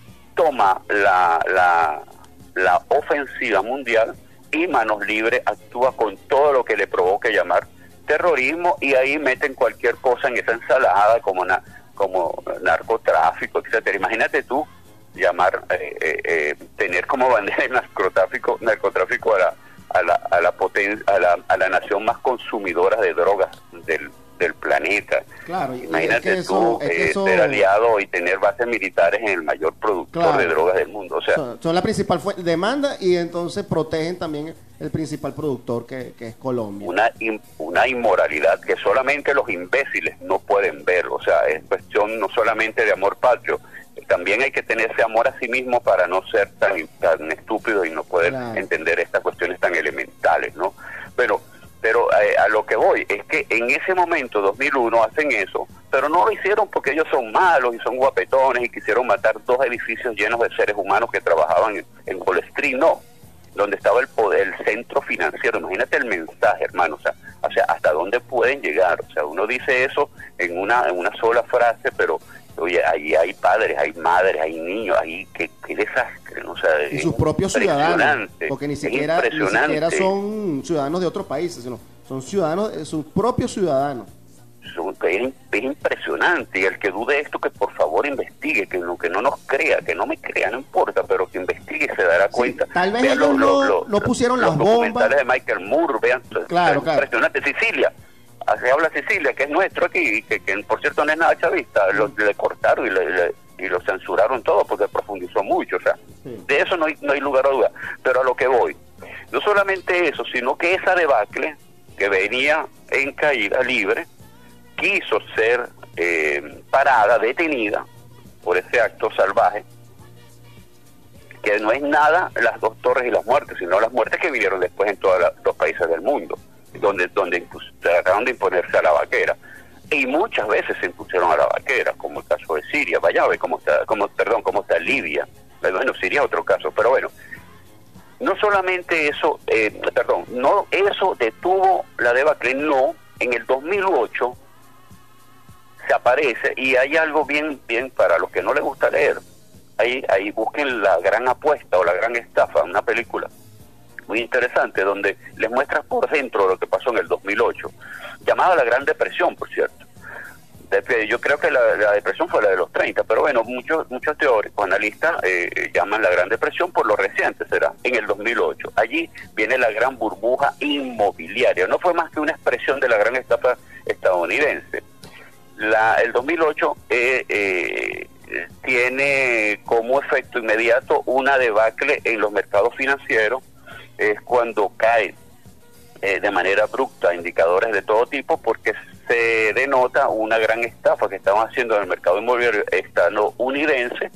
toma la, la, la ofensiva mundial y Manos Libres actúa con todo lo que le provoque llamar terrorismo y ahí meten cualquier cosa en esa ensalada como na- como narcotráfico, etcétera. Imagínate tú llamar, eh, eh, eh, tener como bandera el narcotráfico, narcotráfico a la, a la, a la, poten- a la, a la nación más consumidora de drogas del, del planeta. Claro, y es Imagínate que tú es que eh, eso- ser aliado y tener bases militares en el mayor productor Claro. de drogas del mundo. O sea, son, son la principal demanda y entonces protegen también el principal productor que, que es Colombia. una, in- una inmoralidad que solamente los imbéciles no pueden ver. O sea, es cuestión no solamente de amor patrio, también hay que tener ese amor a sí mismo para no ser tan, tan estúpido y no poder Claro. entender estas cuestiones tan elementales, ¿no? Pero, pero eh, a lo que voy es que en ese momento, 2001, hacen eso, pero no lo hicieron porque ellos son malos y son guapetones y quisieron matar dos edificios llenos de seres humanos que trabajaban en, en Street, no donde estaba el el centro financiero. Imagínate el mensaje, hermano. O sea, O sea, ¿hasta dónde pueden llegar? O sea, uno dice eso en una, en una sola frase, pero oye, ahí hay padres, hay madres, hay niños, ahí qué, qué desastre, o sea, Y sus propios ciudadanos, impresionante, porque ni siquiera, ni siquiera son ciudadanos de otros países, sino son ciudadanos, eh, sus propios ciudadanos. Es, es impresionante y el que dude esto que por favor investigue, que no, que no nos crea, que no me crea, no importa, pero que investigue se dará Sí, cuenta. tal vez Vean ellos los- no- los- no pusieron los las bombas. de Michael Moore, vean, Claro, es claro. impresionante. Sicilia, se habla Sicilia, que es nuestro aquí, que, que por cierto no es nada chavista, lo, le cortaron y, le- le- y lo censuraron todo porque profundizó mucho, o sea, Sí. de eso no hay, no hay lugar a duda. Pero a lo que voy, no solamente eso, sino que esa debacle que venía en caída libre, quiso ser eh, parada, detenida por ese acto salvaje, que no es nada las dos torres y las muertes, sino las muertes que vinieron después en todos los países del mundo, donde, donde trataron de imponerse a la vaquera. Y muchas veces se impusieron a la vaquera, como el caso de Siria, vaya a ver cómo está, como, perdón, cómo está Libia. Bueno, Siria es otro caso, pero bueno, no solamente eso, eh, perdón, no eso detuvo la debacle, no, en el 2008 se aparece y hay algo bien, bien para los que no les gusta leer, ahí, ahí busquen la gran apuesta o la gran estafa, una película muy interesante donde les muestra por dentro lo que pasó en el 2008, llamada la Gran Depresión, por cierto. Yo creo que la, la depresión fue la de los 30, pero bueno, muchos muchos teóricos, analistas, eh, llaman la Gran Depresión por lo reciente, será, en el 2008. Allí viene la gran burbuja inmobiliaria. No fue más que una expresión de la gran estafa estadounidense. La, el 2008 eh, eh, tiene como efecto inmediato una debacle en los mercados financieros, es cuando cae eh, de manera abrupta indicadores de todo tipo porque se denota una gran estafa que estaban haciendo en el mercado inmobiliario estadounidense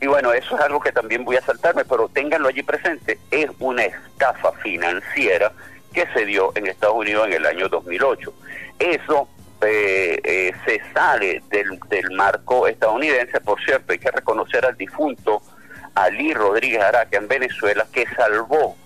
y bueno, eso es algo que también voy a saltarme, pero ténganlo allí presente, es una estafa financiera que se dio en Estados Unidos en el año 2008. Eso eh, eh, se sale del, del marco estadounidense, por cierto, hay que reconocer al difunto Ali Rodríguez Araque en Venezuela, que salvó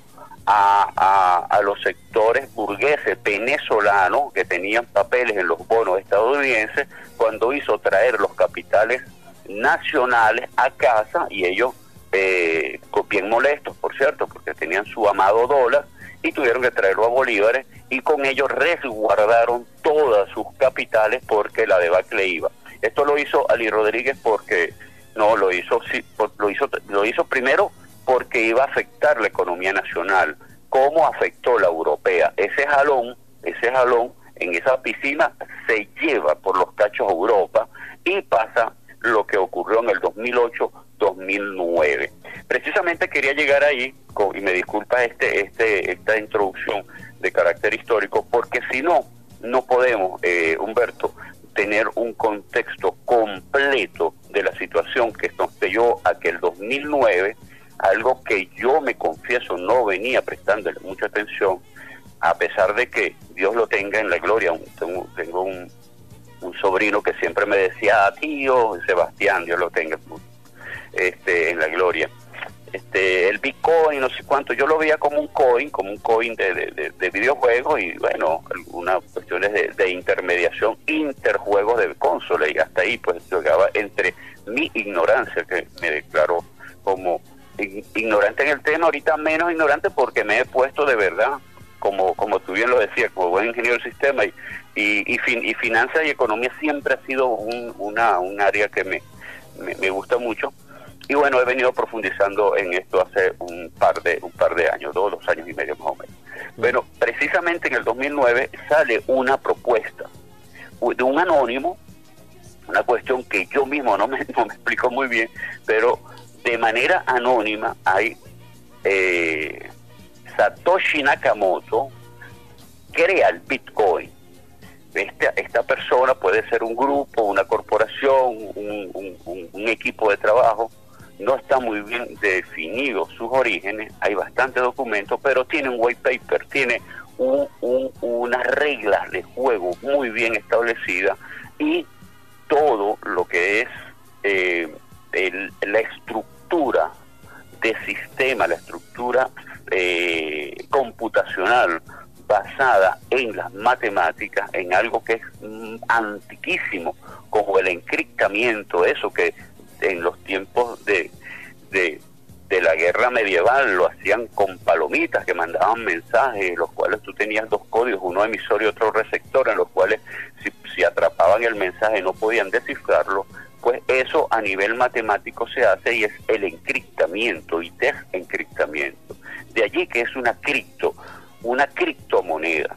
a, a- a los sectores burgueses venezolanos que tenían papeles en los bonos estadounidenses cuando hizo traer los capitales nacionales a casa y ellos eh, bien molestos, por cierto, porque tenían su amado dólar y tuvieron que traerlo a bolívares y con ellos resguardaron todas sus capitales porque la debacle iba. Esto lo hizo Ali Rodríguez porque no lo hizo lo hizo lo hizo primero porque iba a afectar la economía nacional, cómo afectó la europea. Ese jalón, ese jalón en esa piscina se lleva por los cachos a Europa y pasa lo que ocurrió en el 2008-2009. Precisamente quería llegar ahí, con- y me disculpa este, este, esta introducción de carácter histórico, porque si no, no podemos, eh, Humberto, tener un contexto completo de la situación que nos dio aquel 2009, algo que yo me confieso no venía prestándole mucha atención, a pesar de que Dios lo tenga en la gloria. Tengo, tengo un, sobrino que siempre me decía, "Ah, tío, Sebastián, Dios lo tenga este, en la gloria. Este, el Bitcoin, no sé cuánto, yo lo veía como un coin, como un coin de, de, de- de videojuegos y bueno, algunas cuestiones de, de intermediación interjuegos de consola y hasta ahí pues llegaba entre mi ignorancia, que me declaró como ignorante en el tema, ahorita menos ignorante porque me he puesto de verdad, como, como tú bien lo decías, como buen ingeniero del sistema y, y, y, fin- y finanzas y economía siempre ha sido un, una, un área que me, me, me gusta mucho. Y bueno he venido profundizando en esto hace un par de un par de años dos dos años y medio más o menos. Bueno precisamente en el 2009 sale una propuesta de un anónimo una cuestión que yo mismo no me, no me explico muy bien pero de manera anónima hay eh, Satoshi Nakamoto crea el Bitcoin esta, esta persona puede ser un grupo, una corporación, un, equipo de trabajo. No está muy bien definido sus orígenes, hay bastantes documentos, pero tiene un white paper, tiene un- unas reglas de juego muy bien establecidas y todo lo que es eh, el- la estructura de sistema, la estructura eh, computacional basada en las matemáticas, en algo que es mm, antiquísimo, como el encriptamiento, eso que en los tiempos de, de, de la guerra medieval lo hacían con palomitas que mandaban mensajes, los cuales tú tenías dos códigos, uno emisor y otro receptor, en los cuales si, si atrapaban el mensaje no podían descifrarlo, pues eso a nivel matemático se hace y es el encriptamiento y desencriptamiento. De allí que es una cripto, una criptomoneda.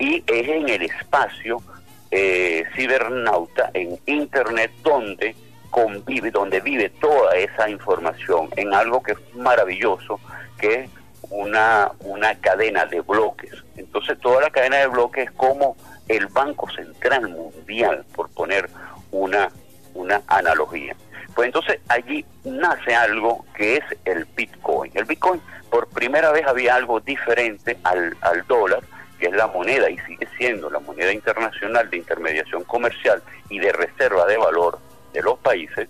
Y es en el espacio eh, cibernauta, en Internet, donde convive, donde vive toda esa información, en algo que es maravilloso, que es una, una cadena de bloques. Entonces toda la cadena de bloques es como el Banco Central Mundial, por poner una, una analogía. Pues entonces allí nace algo que es el Bitcoin. El Bitcoin por primera vez había algo diferente al, al dólar, que es la moneda y sigue siendo la moneda internacional de intermediación comercial y de reserva de valor de los países,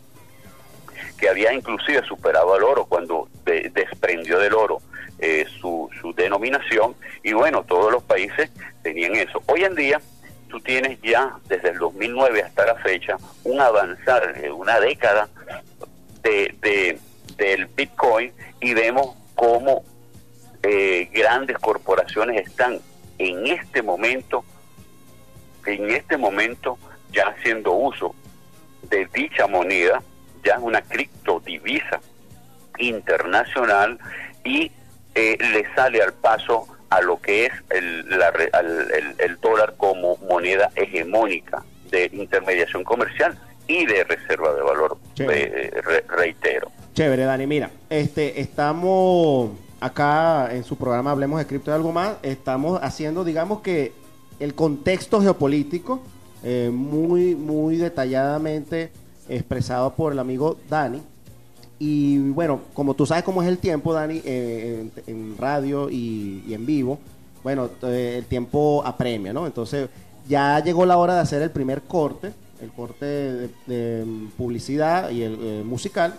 que había inclusive superado al oro cuando de- desprendió del oro eh, su, su denominación y bueno, todos los países tenían eso. Hoy en día tú tienes ya desde el 2009 hasta la fecha un avanzar, eh, una década de, de- del Bitcoin y vemos cómo eh, grandes corporaciones están en este momento, en este momento ya haciendo uso de dicha moneda, ya es una criptodivisa internacional y eh, le sale al paso a lo que es el, la al- el- el dólar como moneda hegemónica de intermediación comercial y de reserva de valor, eh, re- reitero. Chévere, Dani. Mira, este, estamos acá en su programa Hablemos de Cripto y algo más. Estamos haciendo, digamos que, el contexto geopolítico eh, muy, muy detalladamente expresado por el amigo Dani. Y bueno, como tú sabes cómo es el tiempo, Dani, eh, en, radio y, en vivo, bueno, eh, el tiempo apremia, ¿no? Entonces, ya llegó la hora de hacer el primer corte, el corte de, publicidad y el eh, musical.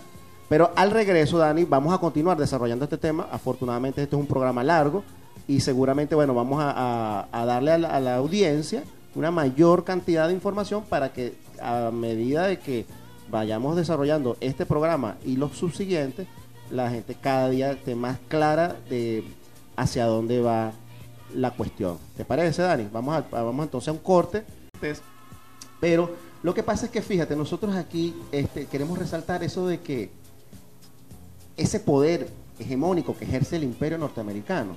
Pero al regreso, Dani, vamos a continuar desarrollando este tema. Afortunadamente, este es un programa largo y seguramente, bueno, vamos a darle a la, a la audiencia una mayor cantidad de información para que a medida de que vayamos desarrollando este programa y los subsiguientes, la gente cada día esté más clara de hacia dónde va la cuestión. ¿Te parece, Dani? Vamos, a, vamos entonces a un corte. Pero lo que pasa es que, fíjate, nosotros aquí este, queremos resaltar eso de que ese poder hegemónico que ejerce el imperio norteamericano,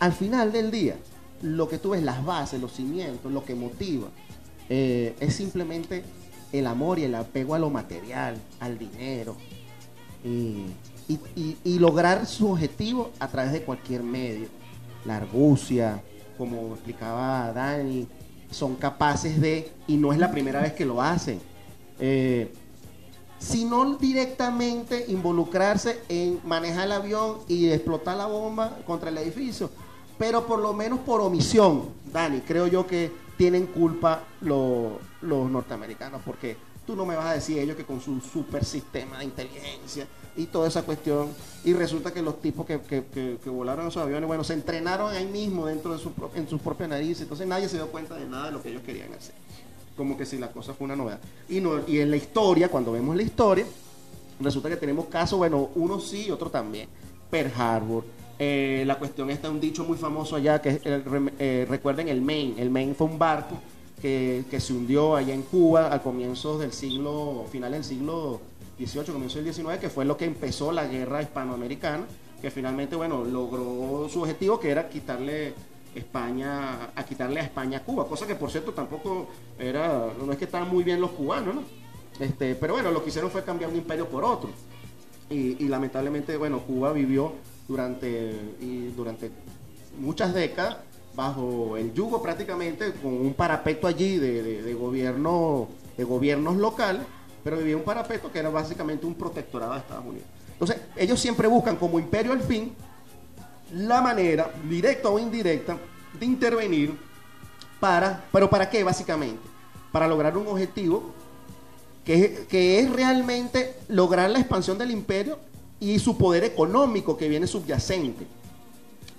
al final del día, lo que tú ves, las bases, los cimientos, lo que motiva, eh, es simplemente el amor y el apego a lo material, al dinero, y, lograr su objetivo a través de cualquier medio. La argucia, como explicaba Dani, son capaces de, y no es la primera vez que lo hacen, eh, sino directamente involucrarse en manejar el avión y explotar la bomba contra el edificio. Pero por lo menos por omisión, Dani, creo yo que tienen culpa lo- los norteamericanos, porque tú no me vas a decir ellos que con su super sistema de inteligencia y toda esa cuestión, y resulta que los tipos que, que- que- que volaron esos aviones, bueno, se entrenaron ahí mismo dentro de su, en sus propias narices, entonces nadie se dio cuenta de nada de lo que ellos querían hacer como que si la cosa fue una novedad. Y, no, y en la historia, cuando vemos la historia, resulta que tenemos casos, bueno, uno sí y otro también. Pearl Harbor. Eh, la cuestión está un dicho muy famoso allá, que el eh, recuerden el Maine. El Maine fue un barco que, que se hundió allá en Cuba al comienzo del siglo, final del siglo XVIII, comienzo del XIX, que fue lo que empezó la guerra hispanoamericana, que finalmente, bueno, logró su objetivo, que era quitarle España, a quitarle a España a Cuba, cosa que por cierto tampoco era, no es que estaban muy bien los cubanos, ¿no? Este, pero bueno, lo que hicieron fue cambiar un imperio por otro. Y lamentablemente, bueno, Cuba vivió durante, y durante muchas décadas bajo el yugo prácticamente, con un parapeto allí de, gobierno, de gobiernos locales, pero vivía un parapeto que era básicamente un protectorado de Estados Unidos. Entonces, ellos siempre buscan como imperio al fin la manera, directa o indirecta, de intervenir para, pero ¿para qué básicamente? Para lograr un objetivo que que es realmente lograr la expansión del imperio y su poder económico que viene subyacente.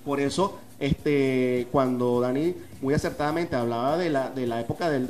Por eso, este, cuando Dani muy acertadamente hablaba de la, de la época del,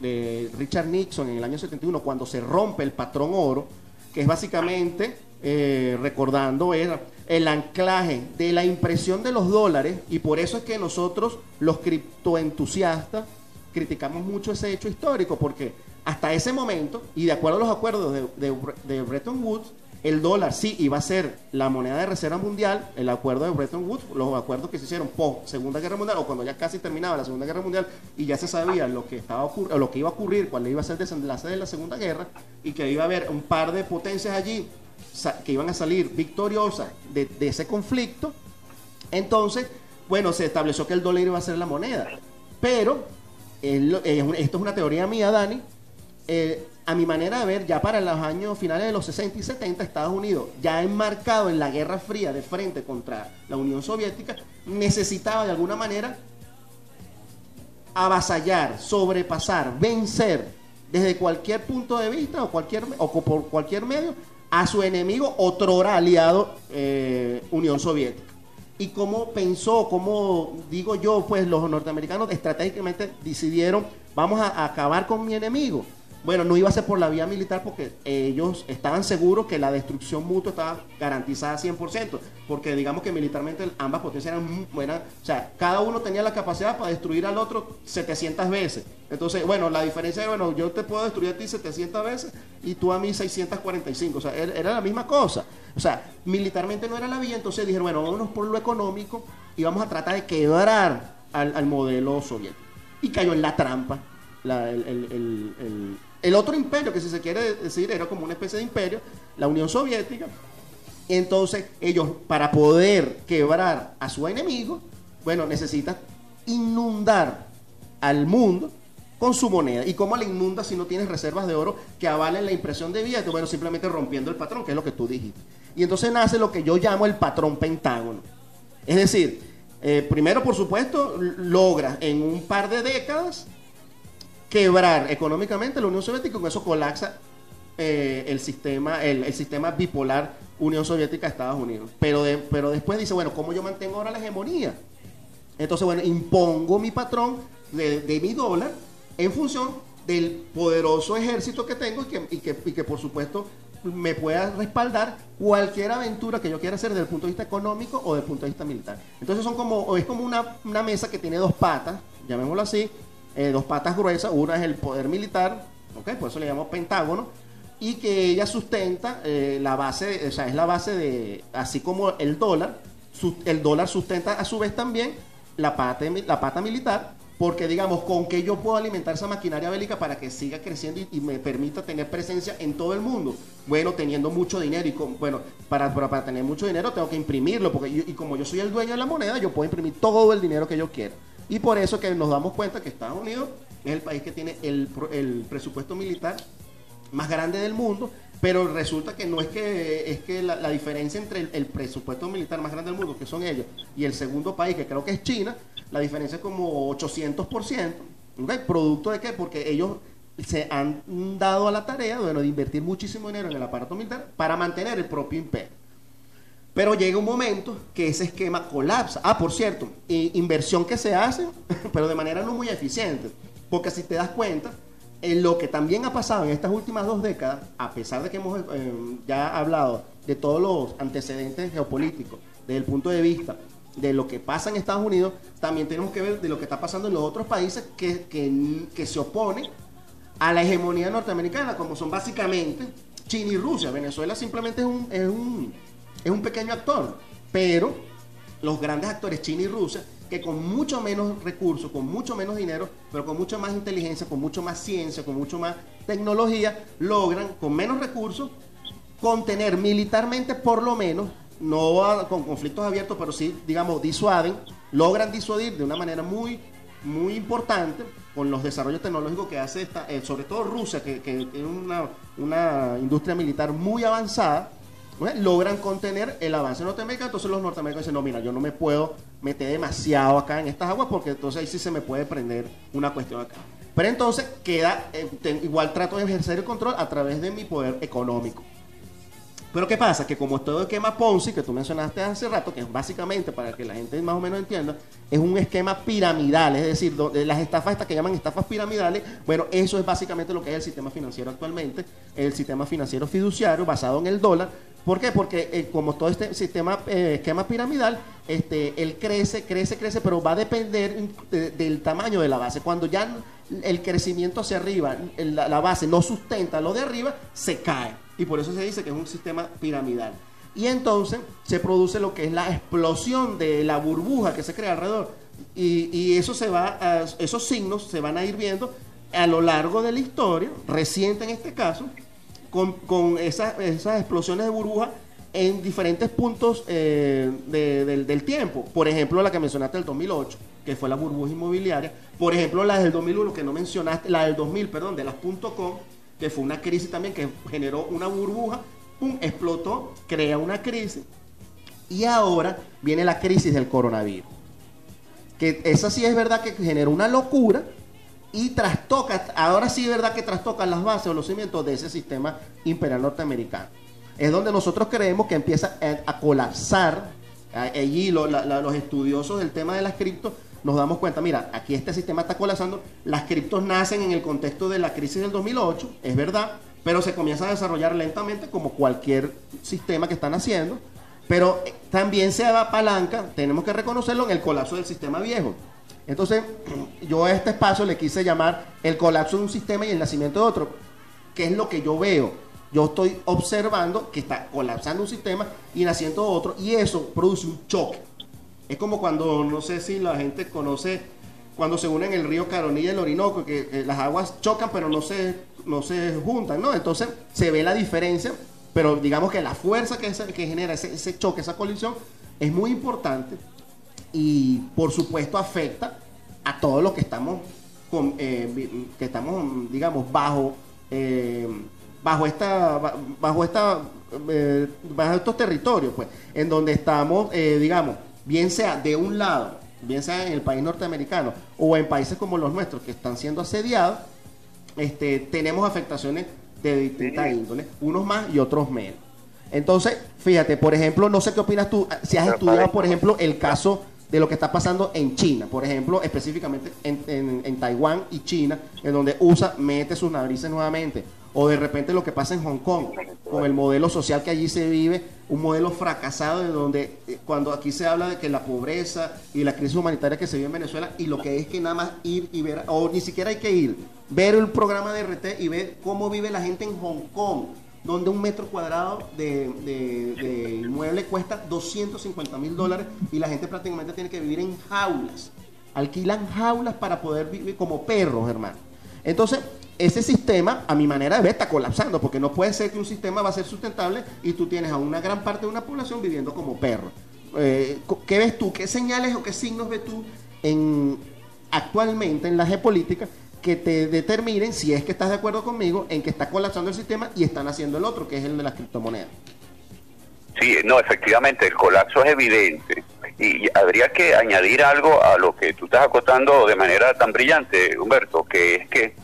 de Richard Nixon en el año 71, cuando se rompe el patrón oro, que es básicamente, eh, recordando, era el anclaje de la impresión de los dólares, y por eso es que nosotros, los criptoentusiastas, criticamos mucho ese hecho histórico, porque hasta ese momento, y de acuerdo a los acuerdos de Bretton Woods, el dólar sí iba a ser la moneda de reserva mundial, el acuerdo de Bretton Woods, los acuerdos que se hicieron post Segunda Guerra Mundial, o cuando ya casi terminaba la Segunda Guerra Mundial, y ya se sabía lo que, estaba ocurri- lo que iba a ocurrir, cuál iba a ser el desenlace de la Segunda Guerra, y que iba a haber un par de potencias allí que iban a salir victoriosas de, ese conflicto, entonces, bueno, se estableció que el dólar iba a ser la moneda. Pero, esto es una teoría mía, Dani, eh, a mi manera de ver, ya para los años finales de los 60 y 70, Estados Unidos, ya enmarcado en la Guerra Fría de frente contra la Unión Soviética, necesitaba de alguna manera avasallar, sobrepasar, vencer desde cualquier punto de vista o, cualquier, o por cualquier medio a su enemigo, otrora aliado eh, Unión Soviética. Y cómo pensó, cómo digo yo, pues los norteamericanos estratégicamente decidieron, vamos a acabar con mi enemigo. Bueno, no iba a ser por la vía militar porque ellos estaban seguros que la destrucción mutua estaba garantizada 100%, porque digamos que militarmente ambas potencias eran buenas, o sea, cada uno tenía la capacidad para destruir al otro 700 veces. Entonces, bueno, la diferencia es, bueno, yo te puedo destruir a ti 700 veces y tú a mí 645, o sea, era la misma cosa. O sea, militarmente no era la vía, entonces dijeron, bueno, vámonos por lo económico y vamos a tratar de quebrar al, al modelo soviético. Y cayó en la trampa. El- el- otro imperio, que si se quiere decir, era como una especie de imperio, la Unión Soviética. Entonces, ellos, para poder quebrar a su enemigo, bueno, necesitan inundar al mundo con su moneda. ¿Y cómo la inunda si no tienes reservas de oro que avalen la impresión de billetes? Bueno, simplemente rompiendo el patrón, que es lo que tú dijiste. Y entonces nace lo que yo llamo el patrón pentágono. Es decir, eh, primero, por supuesto, logra en un par de décadas quebrar económicamente la Unión Soviética y con eso colapsa eh, el, sistema, el, el sistema bipolar Unión Soviética-Estados Unidos. Pero, pero después dice, bueno, ¿cómo yo mantengo ahora la hegemonía? Entonces, bueno, impongo mi patrón de, de mi dólar en función del poderoso ejército que tengo y que, y que, y que, por supuesto me pueda respaldar cualquier aventura que yo quiera hacer desde el punto de vista económico o desde el punto de vista militar. Entonces son como, es como una, una mesa que tiene dos patas, llamémoslo así, eh, dos patas gruesas, una es el poder militar, ¿ok? por eso le llamamos pentágono, y que ella sustenta eh, la base, o sea, es la base de, así como el dólar, el dólar sustenta a su vez también la pata, la pata militar, porque digamos, con que yo puedo alimentar esa maquinaria bélica para que siga creciendo y, me permita tener presencia en todo el mundo. Bueno, teniendo mucho dinero y bueno, para, para, tener mucho dinero tengo que imprimirlo, porque y como yo soy el dueño de la moneda, yo puedo imprimir todo el dinero que yo quiera. Y por eso que nos damos cuenta que Estados Unidos es el país que tiene el, el presupuesto militar más grande del mundo, pero resulta que no es que es que la, la diferencia entre el, presupuesto militar más grande del mundo, que son ellos, y el segundo país, que creo que es China, la diferencia es como 800%. ¿ok? ¿Producto de qué? Porque ellos se han dado a la tarea de invertir muchísimo dinero en el aparato militar para mantener el propio imperio. Pero llega un momento que ese esquema colapsa. Ah, por cierto, inversión que se hace, pero de manera no muy eficiente. Porque si te das cuenta, en lo que también ha pasado en estas últimas dos décadas, a pesar de que hemos eh, ya hablado de todos los antecedentes geopolíticos, desde el punto de vista de lo que pasa en Estados Unidos, también tenemos que ver de lo que está pasando en los otros países que, que, que se oponen a la hegemonía norteamericana, como son básicamente China y Rusia. Venezuela simplemente es un, es un pequeño actor, pero los grandes actores China y Rusia, que con mucho menos recursos, con mucho menos dinero, pero con mucha más inteligencia, con mucho más ciencia, con mucho más tecnología, logran con menos recursos contener militarmente por lo menos, no con conflictos abiertos, pero sí, digamos, disuaden, logran disuadir de una manera muy, muy importante con los desarrollos tecnológicos que hace esta, eh, sobre todo Rusia, que, que tiene una, una industria militar muy avanzada, logran contener el avance norteamericano. Entonces los norteamericanos dicen, no, mira, yo no me puedo meter demasiado acá en estas aguas porque entonces ahí sí se me puede prender una cuestión acá. Pero entonces queda, eh, igual trato de ejercer el control a través de mi poder económico. Pero ¿qué pasa? Que como todo esquema Ponzi, que tú mencionaste hace rato, que es básicamente, para que la gente más o menos entienda, es un esquema piramidal, es decir, donde las estafas estas que llaman estafas piramidales, bueno, eso es básicamente lo que es el sistema financiero actualmente, el sistema financiero fiduciario basado en el dólar. ¿Por qué? Porque eh, como todo este sistema, eh, esquema piramidal, este, él crece, crece, crece, pero va a depender de- del tamaño de la base. Cuando ya el crecimiento hacia arriba, la, base no sustenta lo de arriba, se cae. Y por eso se dice que es un sistema piramidal. Y entonces se produce lo que es la explosión de la burbuja que se crea alrededor. Y, esos signos se van a ir viendo a lo largo de la historia, reciente en este caso, con, con esas, esas explosiones de burbuja en diferentes puntos eh, de- del, del tiempo. Por ejemplo, la que mencionaste del 2008, que fue la burbuja inmobiliaria. Por ejemplo, la del 2001, que no mencionaste, la del 2000, perdón, de las .com, que fue una crisis también que generó una burbuja, pum, explotó, crea una crisis. Y ahora viene la crisis del coronavirus. Que esa sí es verdad que generó una locura y trastoca, ahora sí es verdad que trastoca las bases o los cimientos de ese sistema imperial norteamericano. Es donde nosotros creemos que empieza a, colapsar. a- Allí los estudiosos del tema de las criptos nos damos cuenta, mira, aquí este sistema está colapsando, las criptos nacen en el contexto de la crisis del 2008, es verdad, pero se comienza a desarrollar lentamente como cualquier sistema que están haciendo, pero eh, también se apalanca, tenemos que reconocerlo, en el colapso del sistema viejo. Entonces, yo a este espacio le quise llamar el colapso de un sistema y el nacimiento de otro. ¿Qué es lo que yo veo? Yo estoy observando que está colapsando un sistema y naciendo otro, y eso produce un choque. Es como cuando, no sé si la gente conoce, cuando se unen el río Caronilla y el Orinoco, que, que las aguas chocan pero no se, no se juntan, ¿no? Entonces se ve la diferencia, pero digamos que la fuerza que, ese- que genera ese choque, esa colisión, es muy importante y por supuesto afecta a todos los que estamos con, eh, que estamos digamos bajo eh, bajo esta ba- bajo esta eh, bajo estos territorios pues en donde estamos digamos bien sea de un lado bien sea en el país norteamericano o en países como los nuestros que están siendo asediados este, tenemos afectaciones de distintas índoles, unos más y otros menos. Entonces, fíjate, por ejemplo, no sé qué opinas tú, si has estudiado, por ejemplo, el caso de lo que está pasando en China, por ejemplo, específicamente en, en- en Taiwán y China, en donde USA mete sus narices nuevamente, o de repente lo que pasa en Hong Kong, con el modelo social que allí se vive, un modelo fracasado de donde eh, cuando aquí se habla de que la pobreza y la crisis humanitaria que se vive en Venezuela y lo que es que nada más ir y ver, o ni siquiera hay que ir, ver el programa de RT y ver cómo vive la gente en Hong Kong, donde un metro cuadrado de, de- inmueble cuesta 250 mil dólares y la gente prácticamente tiene que vivir en jaulas. Alquilan jaulas para poder vivir como perros, hermano. Entonces, ese sistema, a mi manera de ver, está colapsando, porque no puede ser que un sistema va a ser sustentable y tú tienes a una gran parte de una población viviendo como perros. Eh, ¿Qué ves tú? ¿Qué señales o qué signos ves tú en, actualmente en la geopolítica que te determinen si es que estás de acuerdo conmigo en que está colapsando el sistema y están haciendo el otro, que es el de las criptomonedas? Sí, no, efectivamente, el colapso es evidente. Y habría que añadir algo a lo que tú estás acotando de manera tan brillante, Humberto, que es que,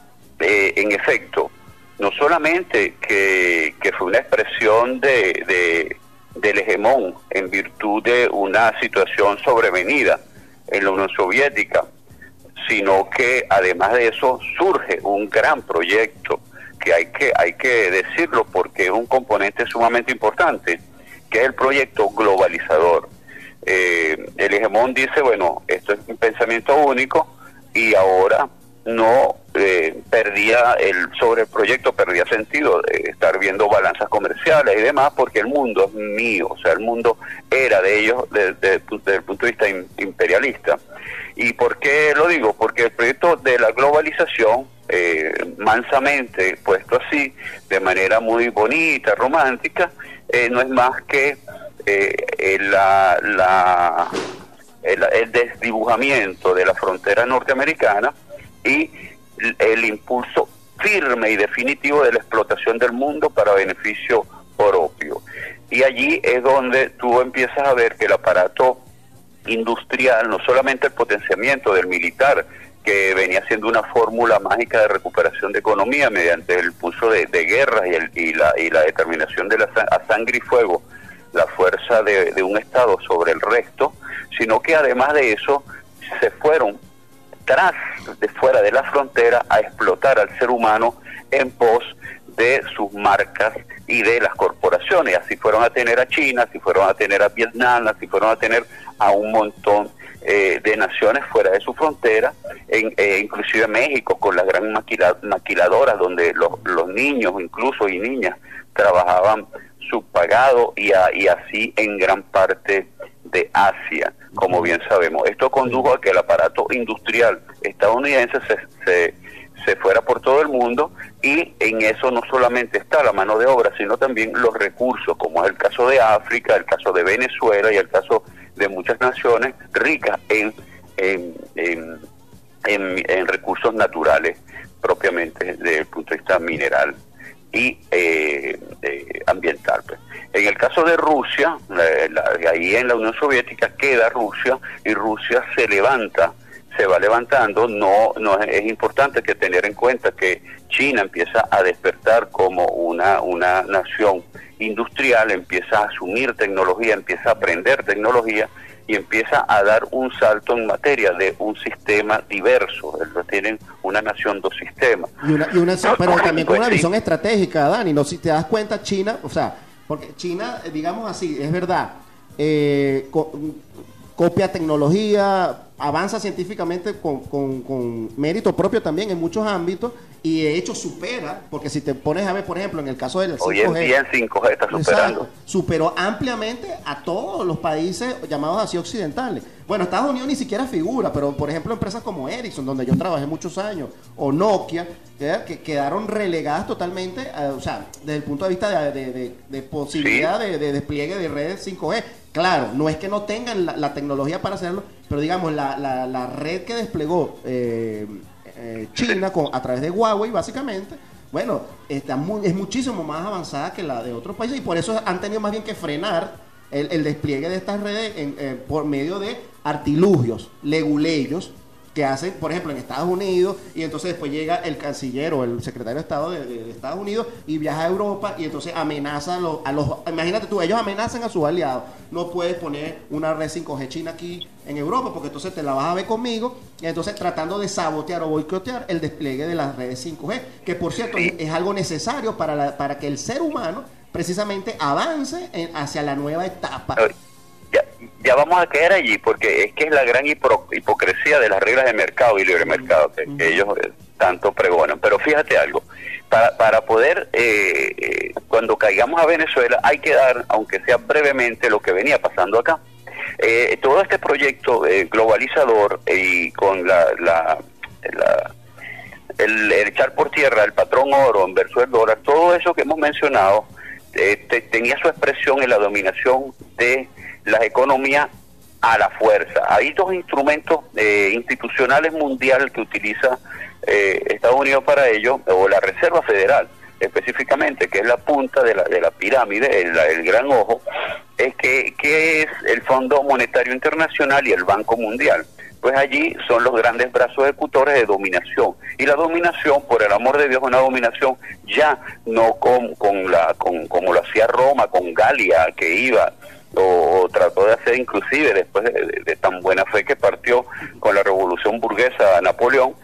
eh, en efecto, no solamente que, fue una expresión de, de- del hegemón en virtud de una situación sobrevenida en la Unión Soviética, sino que además de eso surge un gran proyecto que hay que hay que decirlo porque es un componente sumamente importante, que es el proyecto globalizador. Eh, el hegemón dice, bueno, esto es un pensamiento único y ahora no eh, perdía el sobre el proyecto perdía sentido de estar viendo balanzas comerciales y demás porque el mundo es mío, o sea, el mundo era de ellos desde, desde el punto de vista im- imperialista. ¿Y por qué lo digo? Porque el proyecto de la globalización, eh, mansamente puesto así, de manera muy bonita, romántica, eh, no es más que eh, la, la- el, el desdibujamiento de la frontera norteamericana y el, el impulso firme y definitivo de la explotación del mundo para beneficio propio. Y allí es donde tú empiezas a ver que el aparato industrial, no solamente el potenciamiento del militar que venía siendo una fórmula mágica de recuperación de economía mediante el impulso de, guerras y, y la, y la determinación de la a sangre y fuego, la fuerza de, de un Estado sobre el resto, sino que además de eso se fueron tras de fuera de la frontera a explotar al ser humano en pos de sus marcas y de las corporaciones. Así fueron a tener a China, así fueron a tener a Vietnam, así fueron a tener a un montón eh, de naciones fuera de su frontera, en, eh, inclusive México con las gran maquila- maquiladoras donde los, los niños incluso y niñas trabajaban subpagado y, a- y así en gran parte de Asia, como bien sabemos. Esto condujo a que el aparato industrial estadounidense se, se, se fuera por todo el mundo y en eso no solamente está la mano de obra, sino también los recursos, como es el caso de África, el caso de Venezuela y el caso de muchas naciones ricas en, en, en, en- recursos naturales propiamente desde el punto de vista mineral y eh, eh, ambiental. pues. En el caso de Rusia, la- ahí en la Unión Soviética queda Rusia y Rusia se levanta, se va levantando. No, no es, importante que tener en cuenta que China empieza a despertar como una, una nación industrial, empieza a asumir tecnología, empieza a aprender tecnología y empieza a dar un salto en materia de un sistema diverso. Ellos tienen una nación, dos sistemas. Y una, y una- pero también con Pues una visión estratégica, Dani. No, si te das cuenta, China, o sea, porque China, eh, digamos así, es verdad, eh, copia tecnología, avanza científicamente con, con- con mérito propio también en muchos ámbitos y de hecho supera, porque si te pones a ver, por ejemplo, en el caso del 5G, Hoy en día en 5G está superando. Exacto. Superó ampliamente a todos los países llamados así occidentales. Bueno, Estados Unidos ni siquiera figura, pero por ejemplo empresas como Ericsson, donde yo trabajé muchos años, o Nokia, que quedaron relegadas totalmente, eh, o sea, desde el punto de vista de, de- de- de posibilidad de, de despliegue de redes 5G. Claro, no es que no tengan la, la tecnología para hacerlo, pero digamos, la, la- la red que desplegó eh, eh, China con, a través de Huawei, básicamente, bueno, está muy, es muchísimo más avanzada que la de otros países y por eso han tenido más bien que frenar el, el despliegue de estas redes en- eh, por medio de artilugios, leguleyos que hacen, por ejemplo, en Estados Unidos, y entonces después llega el canciller o el secretario de Estado de, de- de Estados Unidos y viaja a Europa y entonces amenaza a los, a los- imagínate tú, ellos amenazan a sus aliados, no puedes poner una red 5G china aquí en Europa porque entonces te la vas a ver conmigo, y entonces tratando de sabotear o boicotear el despliegue de las redes 5G, que por cierto es, es algo necesario para, la- para que el ser humano precisamente avance en- hacia la nueva etapa. Ya, ya vamos a caer allí porque es que es la gran hipocresía de las reglas de mercado y libre mercado que, que ellos eh, tanto pregonan. Pero fíjate algo, para, para poder, eh, eh, cuando caigamos a Venezuela, hay que dar, aunque sea brevemente, lo que venía pasando acá. Eh, todo este proyecto eh, globalizador y con la, la, la- el, el echar por tierra el patrón oro versus el dólar, todo eso que hemos mencionado te- tenía su expresión en la dominación de las economías a la fuerza. Hay dos instrumentos eh, institucionales mundiales que utiliza eh, Estados Unidos para ello, o la Reserva Federal específicamente, que es la punta de la, de la pirámide, el, el gran ojo, es que, que es el Fondo Monetario Internacional y el Banco Mundial. Pues allí son los grandes brazos ejecutores de dominación. Y la dominación, por el amor de Dios, una dominación ya no con, con la, con, como lo hacía Roma, con Galia, que iba o, o trató de hacer inclusive después de, de- de tan buena fe que partió con la revolución burguesa Napoleón,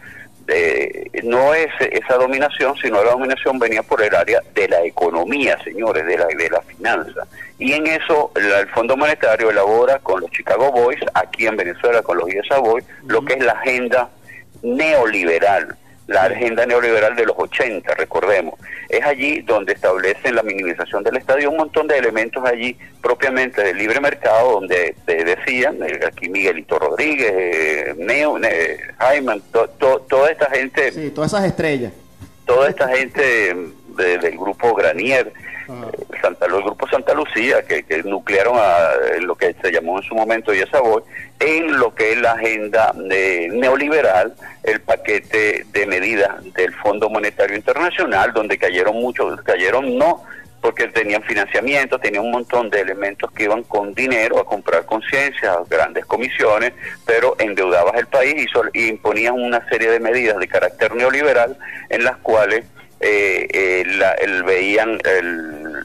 no es esa dominación, sino la dominación venía por el área de la economía, señores, de la, de la finanza. Y en eso la- el Fondo Monetario elabora con los Chicago Boys, aquí en Venezuela con los IESA Boys, lo que es la agenda neoliberal, la agenda neoliberal de los 80, recordemos. Es allí donde establecen la minimización del Estado y un montón de elementos allí propiamente del libre mercado, donde te decían, aquí Miguelito Rodríguez, eh, Neo, eh, Jaime, to- to- toda esta gente Sí, todas esas estrellas. toda esta gente de- del grupo Granier, Santa, el grupo Santa Lucía, que, que nuclearon a eh, lo que se llamó en su momento Yesaboy, en lo que es la agenda eh, neoliberal, el paquete de medidas del Fondo Monetario Internacional, donde cayeron muchos, cayeron no porque tenían financiamiento, tenían un montón de elementos que iban con dinero a comprar conciencia, grandes comisiones, pero endeudabas el país y, sol- y imponían una serie de medidas de carácter neoliberal en las cuales eh, eh, la- el- veían el-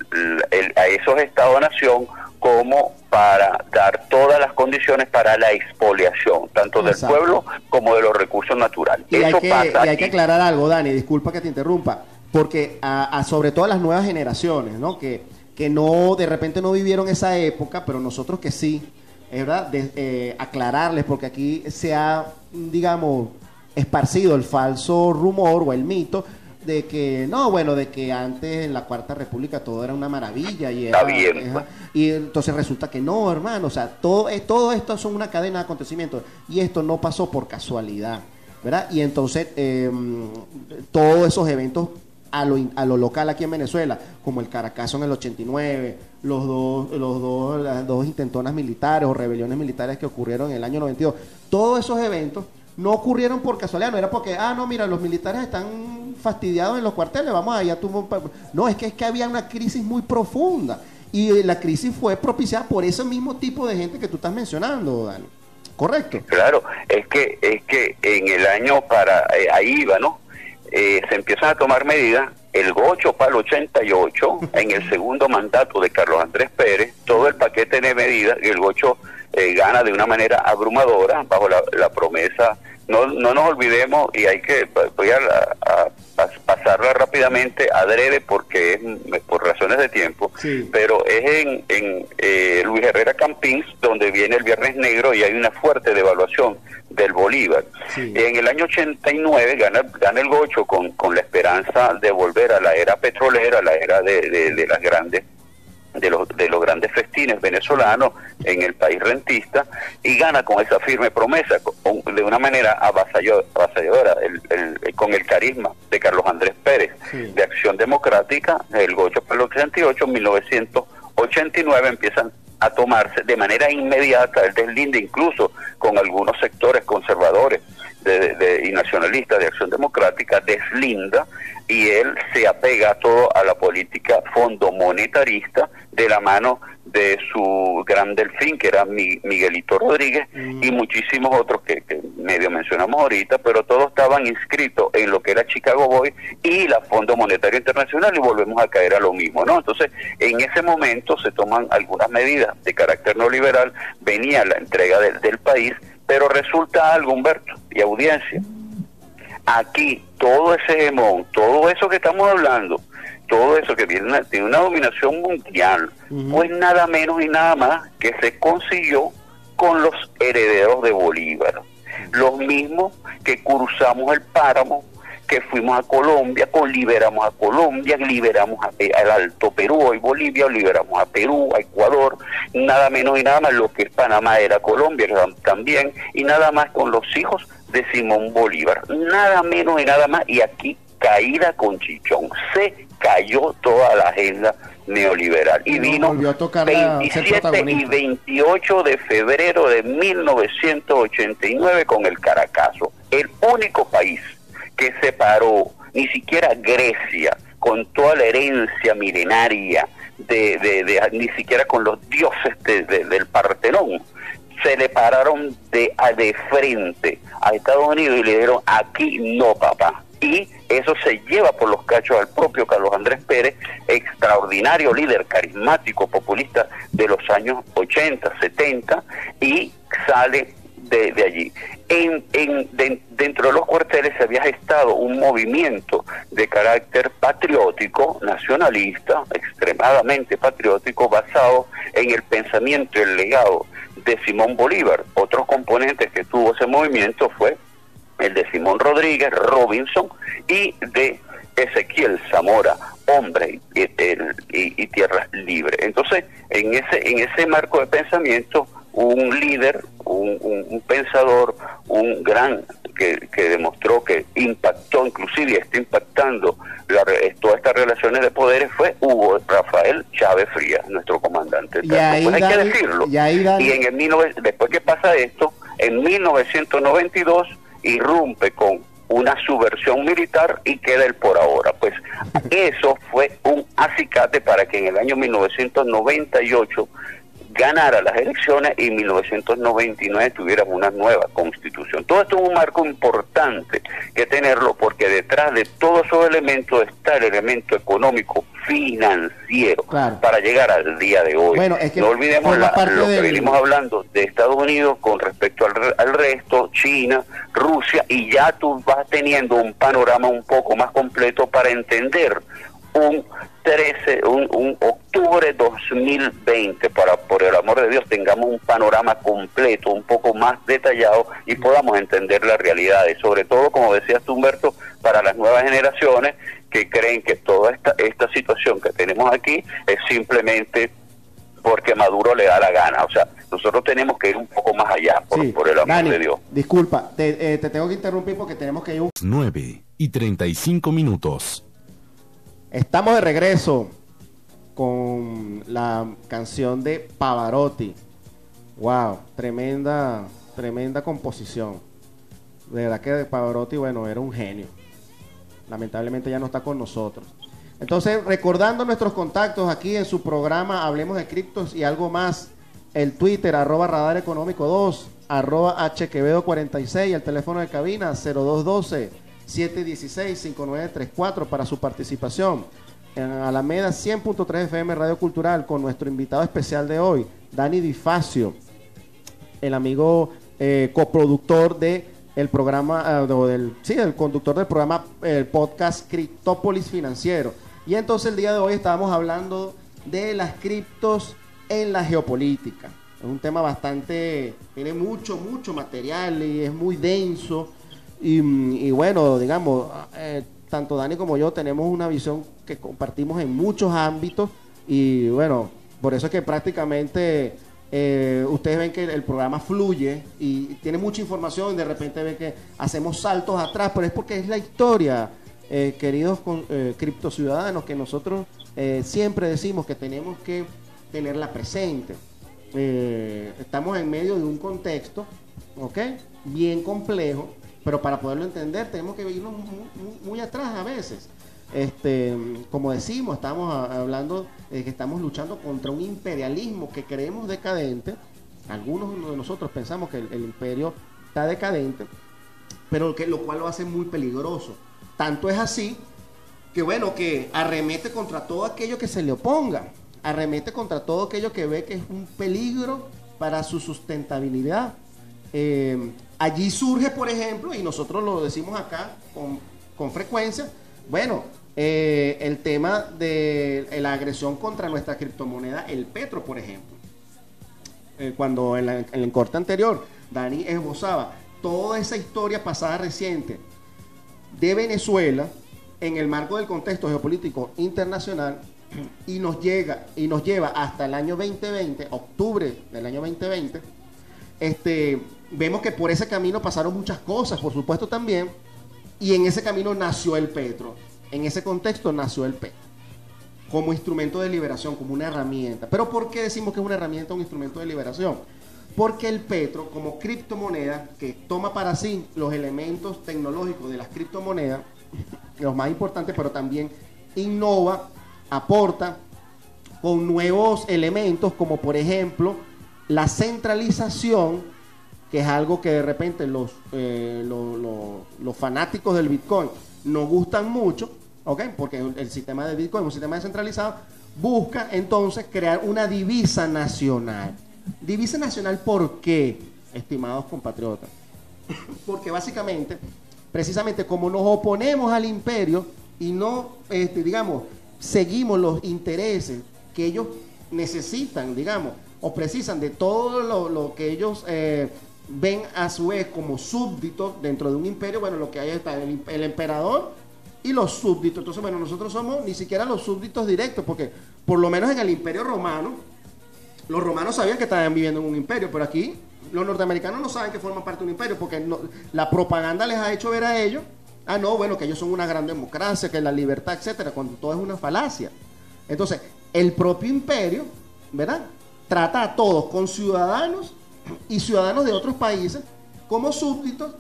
el- a esos estados-nación como para dar todas las condiciones para la expoliación, tanto del pueblo como de los recursos naturales. Y hay, que, pasa y hay que aclarar algo, Dani, disculpa que te interrumpa, porque a, a sobre todo a las nuevas generaciones, ¿no? Que, que no, de repente no vivieron esa época, pero nosotros que sí, es verdad, de, eh, aclararles, porque aquí se ha, digamos, esparcido el falso rumor o el mito de que, no, bueno, de que antes en la Cuarta República todo era una maravilla y era, Está bien, pues. y entonces resulta que no, hermano, o sea, todo, eh, todo esto son una cadena de acontecimientos y esto no pasó por casualidad, ¿verdad? Y entonces eh, todos esos eventos a lo, a lo local aquí en Venezuela, como el Caracazo en el 89, los dos, los dos, las dos intentonas militares o rebeliones militares que ocurrieron en el año 92, todos esos eventos no ocurrieron por casualidad, no era porque, ah, no, mira, los militares están fastidiados en los cuarteles, vamos allá, tú... No, es que es que había una crisis muy profunda y eh, la crisis fue propiciada por ese mismo tipo de gente que tú estás mencionando, Dani. ¿Correcto? Claro, es que es que en el año para eh, ahí iba, ¿no? Eh, se empiezan a tomar medidas. El Gocho para el 88, en el segundo mandato de Carlos Andrés Pérez, todo el paquete de medidas, y el Gocho eh, gana de una manera abrumadora bajo la, la promesa. No, no nos olvidemos, y hay que, voy a, a- a pasarla rápidamente adrede porque es por razones de tiempo, Sí. pero es en, en eh, Luis Herrera Campins donde viene el Viernes Negro y hay una fuerte devaluación del Bolívar. Sí. En el año 89 gana, gana el Gocho con, con la esperanza de volver a la era petrolera, la era de, de- de las grandes de los, de los grandes festines venezolanos en el país rentista y gana con esa firme promesa, con- de una manera avasalladora, el- el- con el carisma de Carlos Andrés Pérez, Sí. de Acción Democrática, el Gocho para el 88, 1989 empiezan a tomarse de manera inmediata el deslinde incluso con algunos sectores conservadores de- de- y nacionalistas de Acción Democrática, deslinda y él se apega todo a la política fondo monetarista de la mano de su gran delfín, que era Mi- Miguelito Rodríguez, y muchísimos otros que, que medio mencionamos ahorita, pero todos estaban inscritos en lo que era Chicago Boy y la Fondo Monetario Internacional, y volvemos a caer a lo mismo, ¿no? Entonces, en ese momento se toman algunas medidas de carácter neoliberal, venía la entrega del país, pero resulta algo, Humberto, y audiencia, aquí todo ese hegemón, todo eso que estamos hablando, todo eso que viene una- una dominación mundial, pues nada menos y nada más que se consiguió con los herederos de Bolívar, los mismos que cruzamos el páramo, que fuimos a Colombia, con liberamos a Colombia, liberamos al Alto Perú, hoy Bolivia, liberamos a Perú, a Ecuador, nada menos y nada más lo que es Panamá era Colombia tam- también, y nada más con los hijos de Simón Bolívar, nada menos y nada más, y aquí caída con Chichón, se cayó toda la agenda neoliberal y No vino a tocar la- ser 27 y protagonista. 28 de febrero de 1989 con el Caracazo, el único país que se paró, ni siquiera Grecia, con toda la herencia milenaria, de, ni siquiera con los dioses de- de- del Partenón, se le pararon de, de frente a Estados Unidos y le dijeron, aquí no, papá. Y eso se lleva por los cachos al propio Carlos Andrés Pérez, extraordinario líder carismático, populista de los años 80, 70, y sale de, allí. En, en- de- dentro de los cuarteles se había gestado un movimiento de carácter patriótico, nacionalista, extremadamente patriótico, basado en el pensamiento y el legado de Simón Bolívar. Otros componentes que tuvo ese movimiento fue el de Simón Rodríguez, Robinson y de Ezequiel Zamora, hombre y- y tierra libre. Entonces, en ese, en ese marco de pensamiento, un líder, un, un- un pensador, un gran que, que demostró que impactó, inclusive y está impactando la todas estas relaciones de poderes, fue Hugo Rafael Chávez Frías, nuestro comandante. Y ahí, Pues hay que decirlo. y ahí, Dani- Y en el 19 después que pasa esto, en 1992 irrumpe con una subversión militar y queda el por ahora. Pues eso fue un acicate para que en el año 1998 ganara las elecciones y en 1999 tuviéramos una nueva constitución. Todo esto es un marco importante que tenerlo porque detrás de todos esos elementos está el elemento económico financiero Claro. para llegar al día de hoy. Bueno, es que no olvidemos la- lo que del- venimos hablando de Estados Unidos con respecto al, al resto, China, Rusia, y ya tú vas teniendo un panorama un poco más completo para entender un 13, un, un octubre 2020, para por el amor de Dios tengamos un panorama completo, un poco más detallado y podamos entender las realidades, sobre todo, como decías tú, Humberto, para las nuevas generaciones que creen que toda esta, esta situación que tenemos aquí es simplemente porque Maduro le da la gana. O sea, nosotros tenemos que ir un poco más allá, por, Sí. por el amor Dani, de Dios. disculpa, te, eh, te tengo que interrumpir porque tenemos que ir un 9 y 35 minutos. Estamos de regreso con la canción de Pavarotti. Wow, tremenda, tremenda composición. De verdad que Pavarotti, bueno, era un genio. Lamentablemente ya no está con nosotros. Entonces, recordando nuestros contactos aquí en su programa Hablemos de Criptos y algo más, el Twitter, arroba Radar Económico 2, arroba HQvedo 46, el teléfono de cabina 0212-716-5934 para su participación. En Alameda 100.3 FM Radio Cultural con nuestro invitado especial de hoy, Dani Difacio el amigo eh, coproductor de el programa, o del, sí, el conductor del programa, el podcast Criptópolis Financiero. Y entonces el día de hoy estábamos hablando de las criptos en la geopolítica. Es un tema bastante, tiene mucho, mucho material y es muy denso. Y, y bueno, digamos, eh, tanto Dani como yo tenemos una visión que compartimos en muchos ámbitos. Y bueno, por eso es que prácticamente eh, ustedes ven que el, programa fluye y tiene mucha información. De repente ven que hacemos saltos atrás, pero es porque es la historia, eh, queridos eh, criptociudadanos, que nosotros siempre decimos que tenemos que tenerla presente. Estamos en medio de un contexto, ¿ok? Bien complejo, pero para poderlo entender tenemos que irnos muy, atrás a veces. Este, como decimos, estamos hablando de que estamos luchando contra un imperialismo que creemos decadente. Algunos de nosotros pensamos que el, el imperio está decadente, pero que, lo cual lo hace muy peligroso. Tanto es así que bueno, que arremete contra todo aquello que se le oponga, arremete contra todo aquello que ve que es un peligro para su sustentabilidad. Eh, allí surge, por ejemplo, y nosotros lo decimos acá con, con frecuencia, bueno, eh, el tema de la agresión contra nuestra criptomoneda, el Petro, por ejemplo. Eh, cuando en, en el corte anterior Dani esbozaba toda esa historia pasada reciente de Venezuela en el marco del contexto geopolítico internacional y nos llega y nos lleva hasta el año 2020, octubre del año 2020, este, vemos que por ese camino pasaron muchas cosas, por supuesto también, y en ese camino nació el Petro. En ese contexto nació el Petro como instrumento de liberación, como una herramienta. Pero ¿por qué decimos que es una herramienta, un instrumento de liberación? Porque el Petro, como criptomoneda, que toma para sí los elementos tecnológicos de las criptomonedas, los más importantes, pero también innova, aporta con nuevos elementos, como por ejemplo la centralización, que es algo que de repente los, eh, lo- lo- los fanáticos del Bitcoin no gustan mucho, ¿ok? Porque el, el sistema de Bitcoin, un sistema descentralizado, busca entonces crear una divisa nacional. Divisa nacional, ¿por qué, estimados compatriotas? Porque básicamente, precisamente como nos oponemos al imperio y no, este, digamos, seguimos los intereses que ellos necesitan, digamos, o precisan de todo lo, lo que ellos eh, ven a su vez como súbditos dentro de un imperio, bueno, lo que hay está el, emperador y los súbditos. Entonces, bueno, nosotros somos ni siquiera los súbditos directos, porque por lo menos en el imperio romano, los romanos sabían que estaban viviendo en un imperio, pero aquí los norteamericanos no saben que forman parte de un imperio, porque la propaganda les ha hecho ver a ellos, ah, no, bueno, que ellos son una gran democracia, que la libertad, etcétera, cuando todo es una falacia. Entonces, el propio imperio, ¿verdad? Trata a todos con ciudadanos y ciudadanos de otros países como súbditos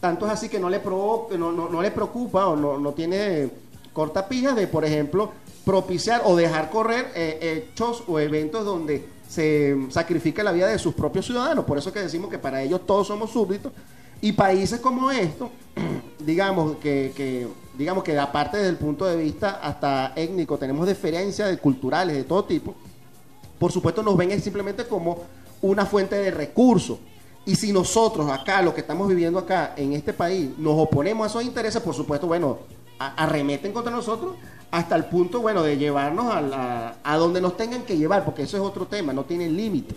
Tanto es así que no le, provo- no, no- no le preocupa o no, no tiene cortapijas de, por ejemplo, propiciar o dejar correr eh, hechos o eventos donde se sacrifica la vida de sus propios ciudadanos. Por eso que decimos que para ellos todos somos súbditos. Y países como estos, digamos que, que- digamos que aparte desde el punto de vista hasta étnico, tenemos diferencias culturales de todo tipo, por supuesto nos ven simplemente como una fuente de recursos. Y si nosotros acá, lo que estamos viviendo acá en este país, nos oponemos a esos intereses, por supuesto, bueno, arremeten contra nosotros hasta el punto, bueno, de llevarnos a, a donde nos tengan que llevar, porque eso es otro tema, no tienen límite.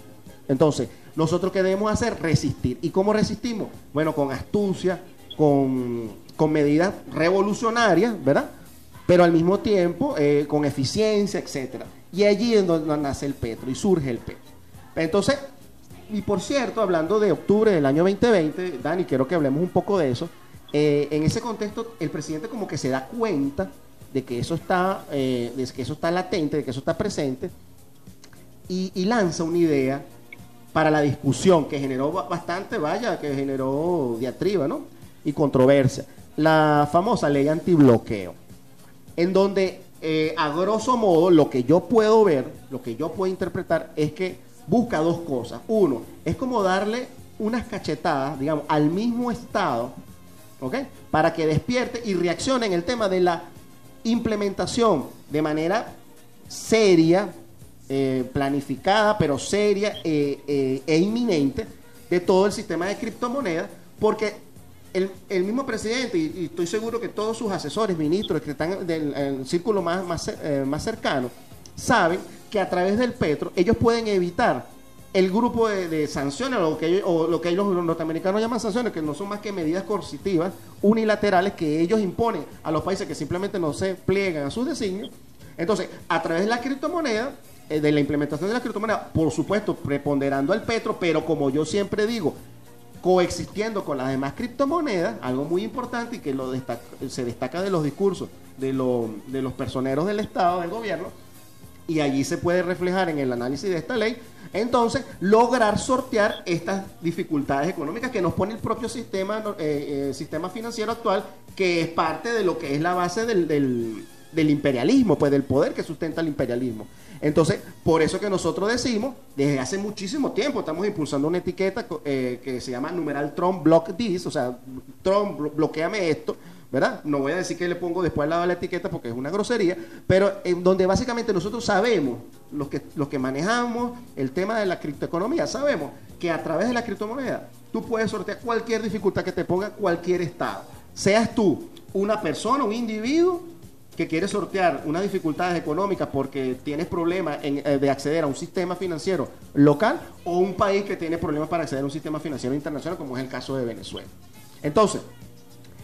Entonces, nosotros qué debemos hacer? Resistir. ¿Y cómo resistimos? Bueno, con astucia, con, con medidas revolucionarias, ¿verdad? Pero al mismo tiempo eh, con eficiencia, etcétera. Y allí es donde nace el petro y surge el petro. Entonces, y por cierto, hablando de octubre del año 2020, Dani, quiero que hablemos un poco de eso. Eh, en ese contexto, el presidente como que se da cuenta de que eso está, eh, de que eso está latente, de que eso está presente, y, lanza una idea para la discusión que generó ba- bastante, vaya, que generó diatriba, ¿no? Y controversia. La famosa ley antibloqueo, en donde, eh, a grosso modo, lo que yo puedo ver, lo que yo puedo interpretar, es que busca dos cosas. Uno, es como darle unas cachetadas, digamos, al mismo Estado, ¿ok? Para que despierte y reaccione en el tema de la implementación de manera seria, eh, planificada, pero seria eh, eh, e inminente de todo el sistema de criptomonedas, porque el, mismo presidente, y, estoy seguro que todos sus asesores, ministros que están del el círculo más, más, más cercano, saben que a través del petro ellos pueden evitar el grupo de, sanciones, o lo, que o lo que los norteamericanos llaman sanciones, que no son más que medidas coercitivas unilaterales que ellos imponen a los países que simplemente no se pliegan a sus designios. Entonces, a través de la criptomoneda, eh, de la implementación de la criptomoneda, por supuesto, preponderando al petro, pero como yo siempre digo, coexistiendo con las demás criptomonedas, algo muy importante y que lo se destaca de los discursos de, de los personeros del Estado, del gobierno, y allí se puede reflejar en el análisis de esta ley, entonces lograr sortear estas dificultades económicas que nos pone el propio sistema, eh, eh, sistema financiero actual, que es parte de lo que es la base del, del- imperialismo, pues del poder que sustenta el imperialismo. Entonces, por eso que nosotros decimos, desde hace muchísimo tiempo, estamos impulsando una etiqueta eh, que se llama numeral Trump Block This, o sea, Trump blo- bloqueame esto, ¿verdad? No voy a decir que le pongo después al lado de la etiqueta porque es una grosería, pero en donde básicamente nosotros sabemos, los que, los que manejamos el tema de la criptoeconomía, sabemos que a través de la criptomoneda tú puedes sortear cualquier dificultad que te ponga cualquier estado. Seas tú una persona, un individuo que quiere sortear unas dificultades económicas porque tienes problemas eh, de acceder a un sistema financiero local o un país que tiene problemas para acceder a un sistema financiero internacional como es el caso de Venezuela. Entonces,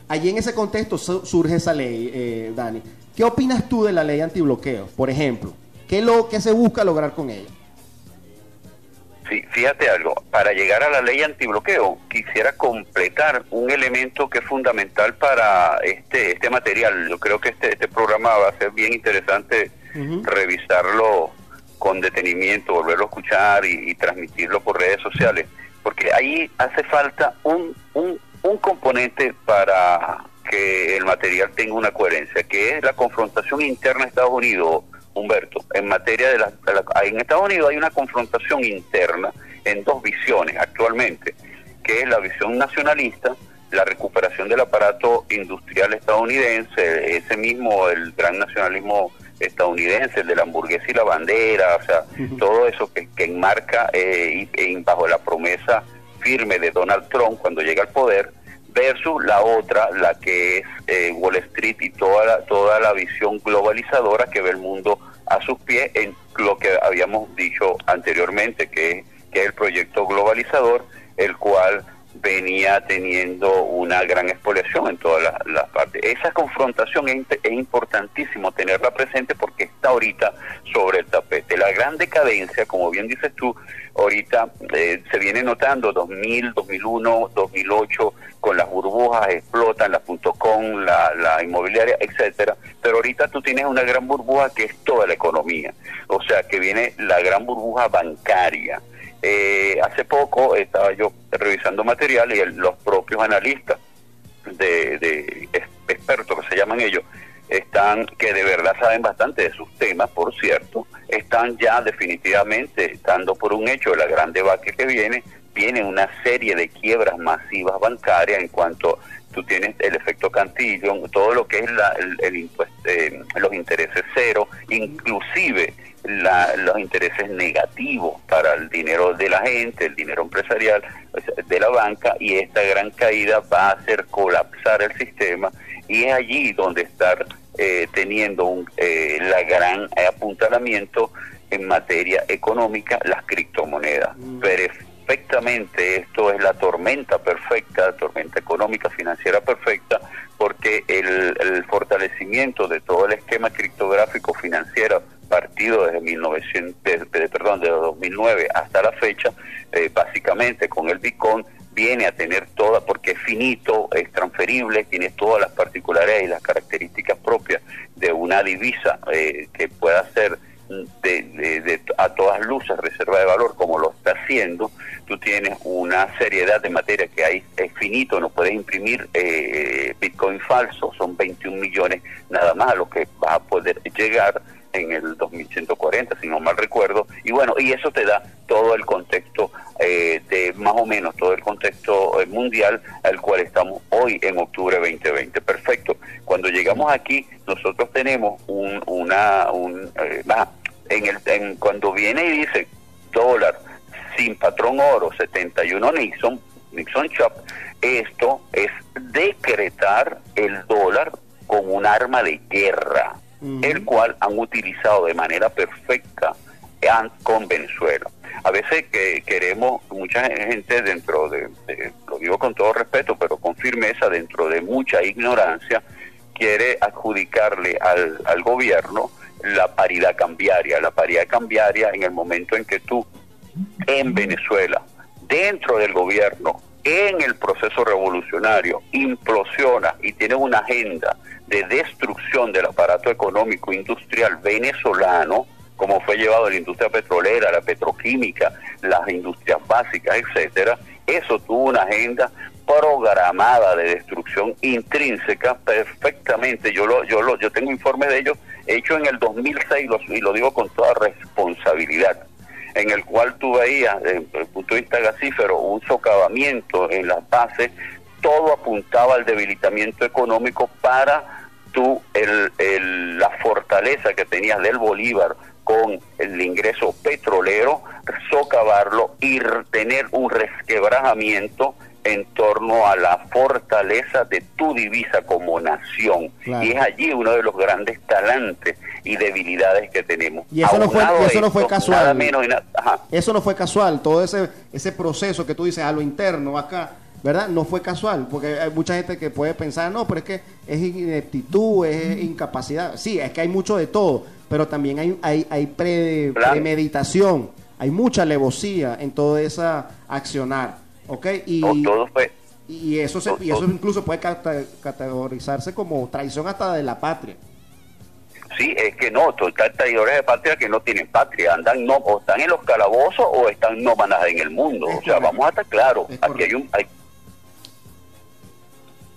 Allí en ese contexto su- surge esa ley, eh, Dani. ¿Qué opinas tú de la ley antibloqueo, por ejemplo? ¿Qué, lo, ¿Qué se busca lograr con ella? Sí, fíjate algo, para llegar a la ley antibloqueo quisiera completar un elemento que es fundamental para este este material. Yo creo que este este programa va a ser bien interesante revisarlo con detenimiento, volverlo a escuchar y, y transmitirlo por redes sociales, porque ahí hace falta un, un, un componente para que el material tenga una coherencia, que es la confrontación interna de Estados Unidos, Humberto. En materia de la, en Estados Unidos hay una confrontación interna en dos visiones actualmente, que es la visión nacionalista, la recuperación del aparato industrial estadounidense, ese mismo, el gran nacionalismo estadounidense, el de la hamburguesa y la bandera, o sea, todo eso que, que enmarca eh, y, y bajo la promesa firme de Donald Trump cuando llega al poder, versus la otra, la que es eh, Wall Street y toda la, toda la visión globalizadora que ve el mundo a sus pies en lo que habíamos dicho anteriormente, que, que es el proyecto globalizador, el cual venía teniendo una gran expoliación en todas las, las partes. Esa confrontación es, es importantísimo tenerla presente porque está ahorita sobre el tapete. La gran decadencia, como bien dices tú, ahorita eh, se viene notando 2000, 2001, 2008 con las burbujas explotan, la .com, la, inmobiliaria, etcétera, pero ahorita tú tienes una gran burbuja que es toda la economía, o sea que viene la gran burbuja bancaria. Eh, hace poco estaba yo revisando material y los propios analistas de, de ex- expertos que se llaman ellos, están que de verdad saben bastante de sus temas, por cierto, están ya definitivamente dando por un hecho la gran debate que viene, viene una serie de quiebras masivas bancarias en cuanto tú tienes el efecto cantillo, todo lo que es la- el, impuesto, eh, los intereses cero, inclusive la- los intereses negativos para el dinero de la gente, el dinero empresarial sea, de la banca y esta gran caída va a hacer colapsar el sistema y es allí donde estar eh, teniendo un, eh, la gran apuntalamiento en materia económica las criptomonedas. Perfectamente, esto es la tormenta perfecta, tormenta económica, financiera perfecta, porque el, el fortalecimiento de todo el esquema criptográfico financiero partido desde 1900, de- de- perdón, de 2009 hasta la fecha, eh, básicamente con el Bitcoin viene a tener toda, porque es finito, es transferible, tiene todas las particularidades y las características propias de una divisa eh, que pueda ser de, de- de- a todas luces reserva de valor como lo está haciendo, tú tienes una seriedad de materia que hay es finito, no puedes imprimir eh, Bitcoin falso, son 21 millones nada más a lo que vas a poder llegar en el 2140, si no mal recuerdo, y bueno, y eso te da todo el contexto eh, de más o menos todo el contexto eh, mundial al cual estamos hoy en octubre 2020. Perfecto. Cuando llegamos aquí, nosotros tenemos un, una, un, eh, en el, en, cuando viene y dice dólar sin patrón oro 71 Nixon, Nixon Chop, esto es decretar el dólar como un arma de guerra, el cual han utilizado de manera perfecta con Venezuela. A veces que queremos, mucha gente dentro de, de- lo digo con todo respeto, pero con firmeza, dentro de mucha ignorancia, quiere adjudicarle al, al gobierno la paridad cambiaria. La paridad cambiaria en el momento en que tú en Venezuela, dentro del gobierno, en el proceso revolucionario, implosiona y tiene una agenda de destrucción del aparato económico industrial venezolano, como fue llevado la industria petrolera, la petroquímica, las industrias básicas, etcétera, eso tuvo una agenda programada de destrucción intrínseca perfectamente. Yo lo, yo lo, yo tengo informes de ellos hechos en el 2006 los- y lo digo con toda responsabilidad en el cual tú veías, desde el punto de vista gasífero, un socavamiento en las bases, todo apuntaba al debilitamiento económico para tú, el, la fortaleza que tenías del Bolívar con el ingreso petrolero, socavarlo y tener un resquebrajamiento en torno a la fortaleza de tu divisa como nación. Claro. Y es allí uno de los grandes talantes y debilidades que tenemos. Y eso no fue- eso no fue casual. Nada menos y nada- ajá. Eso no fue casual, todo ese, ese proceso que tú dices a lo interno acá, ¿verdad? No fue casual, porque hay mucha gente que puede pensar, no, pero es que es ineptitud, es incapacidad. Sí, es que hay mucho de todo, pero también hay, hay, hay pre- Claro. premeditación, hay mucha alevosía en todo esa accionar, ¿ok? Y, No, todo fue y eso se, y eso incluso puede categorizarse como traición hasta de la patria. Sí, es que no, total traidores de patria que no tienen patria, andan no, o están en los calabozos o están nómadas en el mundo. Es o sea, vamos a estar claros, Es aquí hay un... hay-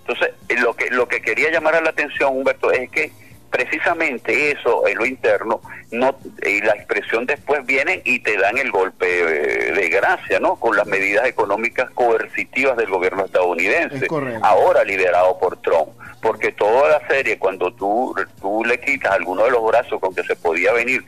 Entonces, eh, lo que, lo que quería llamar a la atención, Humberto, es que precisamente eso en lo interno, no y la expresión después vienen y te dan el golpe de gracia, ¿no? Con las medidas económicas coercitivas del gobierno estadounidense, Es ahora liderado por Trump, porque toda la serie cuando tú tú le quitas alguno de los brazos con que se podía venir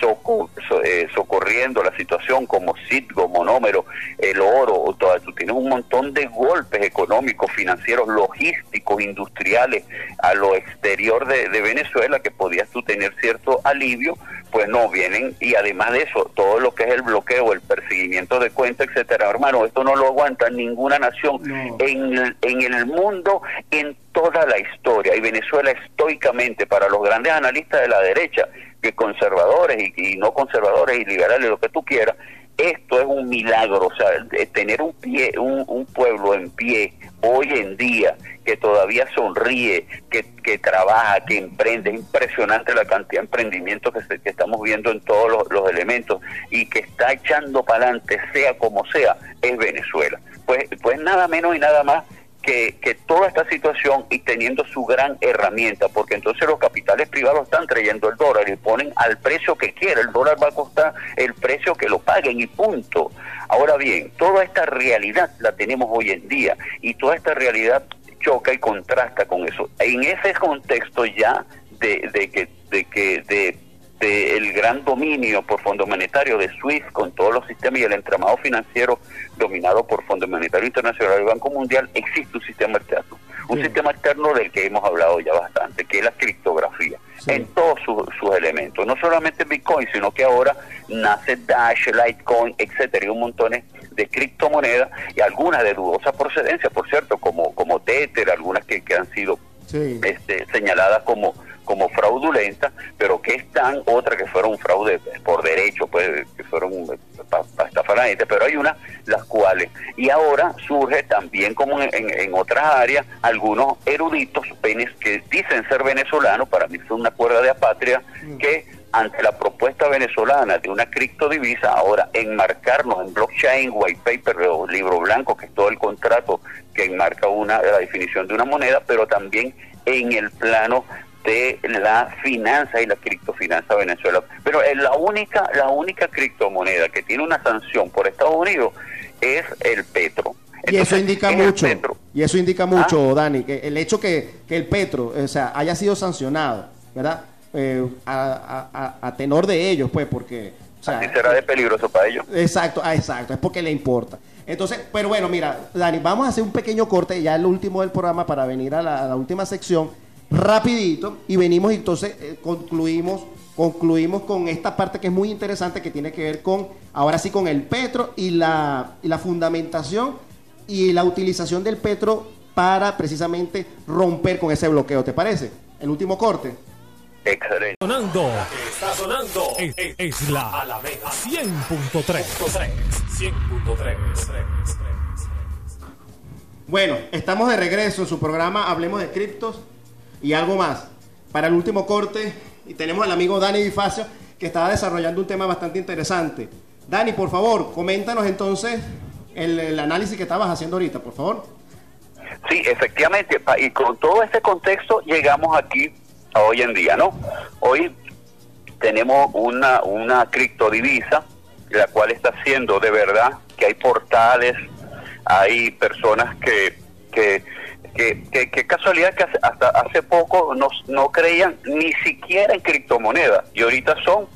so- eh, socorriendo la situación como Citgo, Monómero, el oro, o toda- tú tienes un montón de golpes económicos, financieros, logísticos, industriales a lo exterior de, de Venezuela que podías tú tener cierto alivio, pues no vienen y además de eso, todo lo que es el bloqueo, el perseguimiento de cuentas, etcétera, hermano, esto no lo aguanta ninguna nación No. en, el- en el mundo, en toda la historia. Y Venezuela estoicamente, para los grandes analistas de la derecha, que conservadores y, y no conservadores y liberales, lo que tú quieras, esto es un milagro, o sea, tener un pie, un, un pueblo en pie hoy en día que todavía sonríe, que, que trabaja, que emprende, es impresionante la cantidad de emprendimientos que, que estamos viendo en todos los, los elementos y que está echando para adelante, sea como sea, es Venezuela. Pues, pues nada menos y nada más que, que toda esta situación y teniendo su gran herramienta, porque entonces los capitales privados están trayendo el dólar y ponen al precio que quiera, el dólar va a costar el precio que lo paguen y punto. Ahora bien, toda esta realidad la tenemos hoy en día y toda esta realidad choca y contrasta con eso. En ese contexto ya de, de que de que de, de el gran dominio por Fondo Monetario de SWIFT con todos los sistemas y el entramado financiero dominado por Fondo Monetario Internacional y Banco Mundial, existe un sistema externo. Un Sí. sistema externo del que hemos hablado ya bastante, que es la criptografía, Sí. en todos sus, sus elementos. No solamente Bitcoin, sino que ahora nace Dash, Litecoin, etcétera, y un montón de criptomonedas y algunas de dudosa procedencia, por cierto, como, como Tether, algunas que, que han sido Sí. este, señaladas como como fraudulentas, pero que están otras que fueron fraude por derecho, pues que fueron para estafar a la gente, pero hay unas las cuales. Y ahora surge también como en, en- otras áreas algunos eruditos que dicen ser venezolanos, para mí son una cuerda de apatria que ante la propuesta venezolana de una criptodivisa, ahora enmarcarnos en blockchain, white paper o libro blanco, que es todo el contrato que enmarca una la definición de una moneda, pero también en el plano de la finanza y la criptofinanza Venezuela. Pero es la única, la única criptomoneda que tiene una sanción por Estados Unidos es el petro. Y eso indica es mucho, y eso Ah. indica mucho, Dani, que el hecho que, que el Petro, o sea, haya sido sancionado, ¿verdad? Eh, a, a- a- a tenor de ellos, pues, porque, o sea, Así será de peligroso para ellos. Exacto, ah, exacto, es porque le importa. Entonces, pero bueno, mira, Dani, vamos a hacer un pequeño corte, ya el último del programa para venir a la, a la última sección, rapidito, y venimos y entonces eh, concluimos, concluimos con esta parte que es muy interesante, que tiene que ver con, ahora sí, con el petro y la, y la fundamentación y la utilización del petro para precisamente romper con ese bloqueo, ¿te parece? El último corte. Excelente. Sonando. Está sonando. Es, es- es la Alameda 100.3. 100.3. Bueno, estamos de regreso en su programa Hablemos de Criptos y algo más. Para el último corte, y tenemos al amigo Dani Difacio que estaba desarrollando un tema bastante interesante. Dani, por favor, coméntanos entonces el, análisis que estabas haciendo ahorita, por favor. Sí, efectivamente, y con todo este contexto llegamos aquí a hoy en día, ¿no? Hoy tenemos una, una criptodivisa, la cual está haciendo de verdad que hay portales, hay personas que, que, que, que- que casualidad que hace- hasta hace poco no, no creían ni siquiera en criptomonedas. Y ahorita son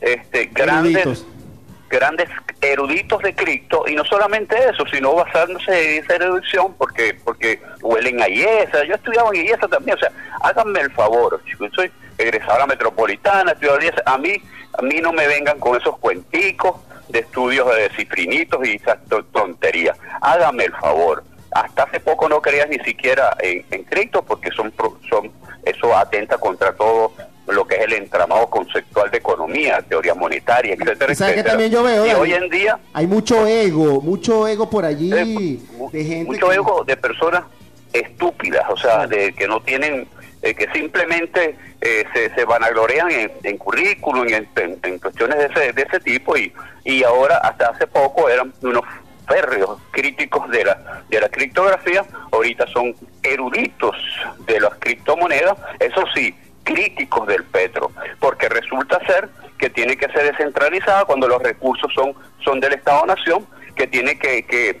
este, grandes Eruditos. grandes eruditos de cripto. Y no solamente eso, sino basándose en esa erudición porque porque huelen a IESA, yo he estudiado en IESA también, o sea, háganme el favor, chicos, soy egresado a la metropolitana, en IESA, a mí, a mí no me vengan con esos cuenticos de estudios de cifrinitos y esas to- tonterías, háganme el favor. Hasta hace poco no creías ni siquiera en, en cripto porque son, son eso atenta contra todo lo que es el entramado conceptual de economía, teoría monetaria, etcétera, ¿Y sabes etcétera. también yo veo? Y hoy en día, Hay mucho ego, mucho ego por allí, eh, de gente mucho que- ego de personas estúpidas, o sea, de que no tienen, eh, que simplemente eh, se, se vanaglorean en, en currículum, en, en- en cuestiones de ese, de ese tipo, y, y ahora, hasta hace poco, eran unos férreos críticos de la, de la criptografía, ahorita son eruditos de las criptomonedas, eso sí, críticos del petro, porque resulta ser que tiene que ser descentralizada cuando los recursos son, son del Estado-Nación, que tiene que, que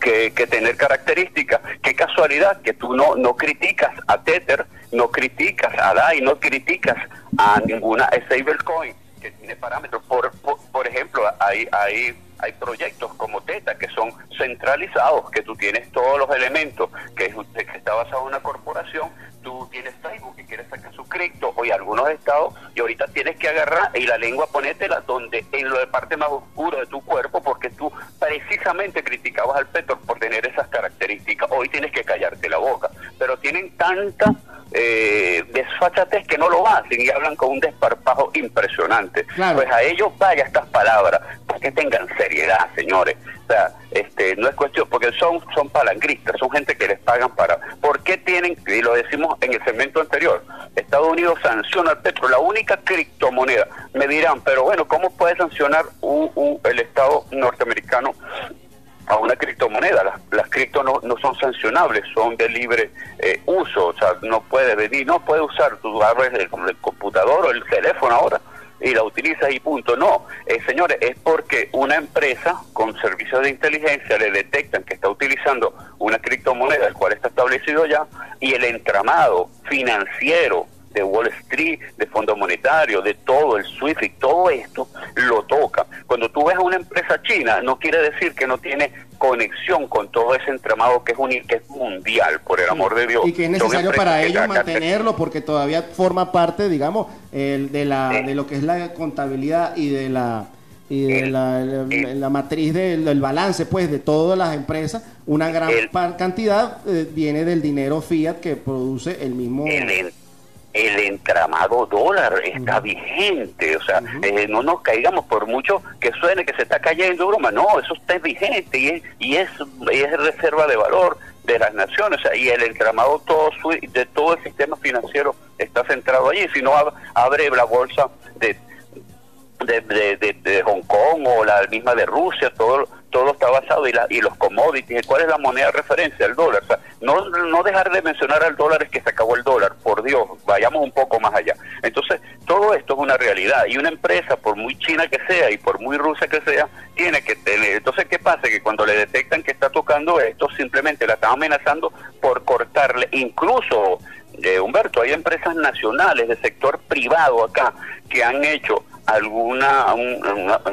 que, tener características. Qué casualidad que tú no, no criticas a Tether, no criticas a DAI, no criticas a ninguna stablecoin que tiene parámetros. Por, por, por ejemplo, hay, hay, hay proyectos como Teta que son centralizados, que tú tienes todos los elementos, que, es- que está basado en una corporación, tú tienes Facebook y quieres sacar su cripto, o hay algunos estados, y ahorita tienes que agarrar y la lengua ponétela donde, en lo de parte más oscuro de tu cuerpo, porque tú precisamente criticabas al petro por tener esas características. Hoy tienes que callarte la boca, pero tienen tanta eh, desfachatez que no lo hacen y hablan con un desparpajo impresionante. Claro. Pues a ellos vaya estas palabras, que tengan seriedad, señores. O sea, este, no es cuestión, porque son, son palangristas, son gente que les pagan para... ¿Por qué tienen, y lo decimos en el segmento anterior, Estados Unidos sanciona al petro, la única criptomoneda? Me dirán, pero bueno, ¿cómo puede sancionar un- el Estado norteamericano a una criptomoneda. Las, las cripto no, no son sancionables, son de libre eh, uso. O sea, no puedes venir, no puedes usar, tú abres el computador o el teléfono ahora y la utilizas y punto. No, eh, señores, es porque una empresa con servicios de inteligencia le detectan que está utilizando una criptomoneda, el cual está establecido ya, y el entramado financiero de Wall Street, de Fondo Monetario, de todo, el SWIFT y todo esto lo toca. Cuando tú ves a una empresa china, no quiere decir que no tiene conexión con todo ese entramado que es, un, que es mundial, por el amor de Dios. Y que es necesario para ellos mantenerlo porque todavía forma parte, digamos, el, de, la, Sí. de lo que es la contabilidad y de la y de El- la, la- el- la matriz del, del balance pues de todas las empresas una gran El- cantidad eh, viene del dinero fiat que produce el mismo el, el entramado dólar está vigente, o sea, eh, no nos caigamos por mucho que suene que se está cayendo broma, no, eso está vigente y es, y es, es reserva de valor de las naciones, o sea, y el entramado todo su- de todo el sistema financiero está centrado allí, si no ab- abre la bolsa de de, Hong Kong o la misma de Rusia, todo todo está basado y, la, y los commodities, ¿cuál es la moneda de referencia? El dólar. O sea, no, no dejar de mencionar al dólar es que se acabó el dólar, por Dios, vayamos un poco más allá. Entonces, todo esto es una realidad y una empresa, por muy china que sea y por muy rusa que sea, tiene que tener. Entonces, ¿qué pasa? Que cuando le detectan que está tocando esto, simplemente la están amenazando por cortarle, incluso eh, Humberto, hay empresas nacionales de sector privado acá que han hecho alguna un-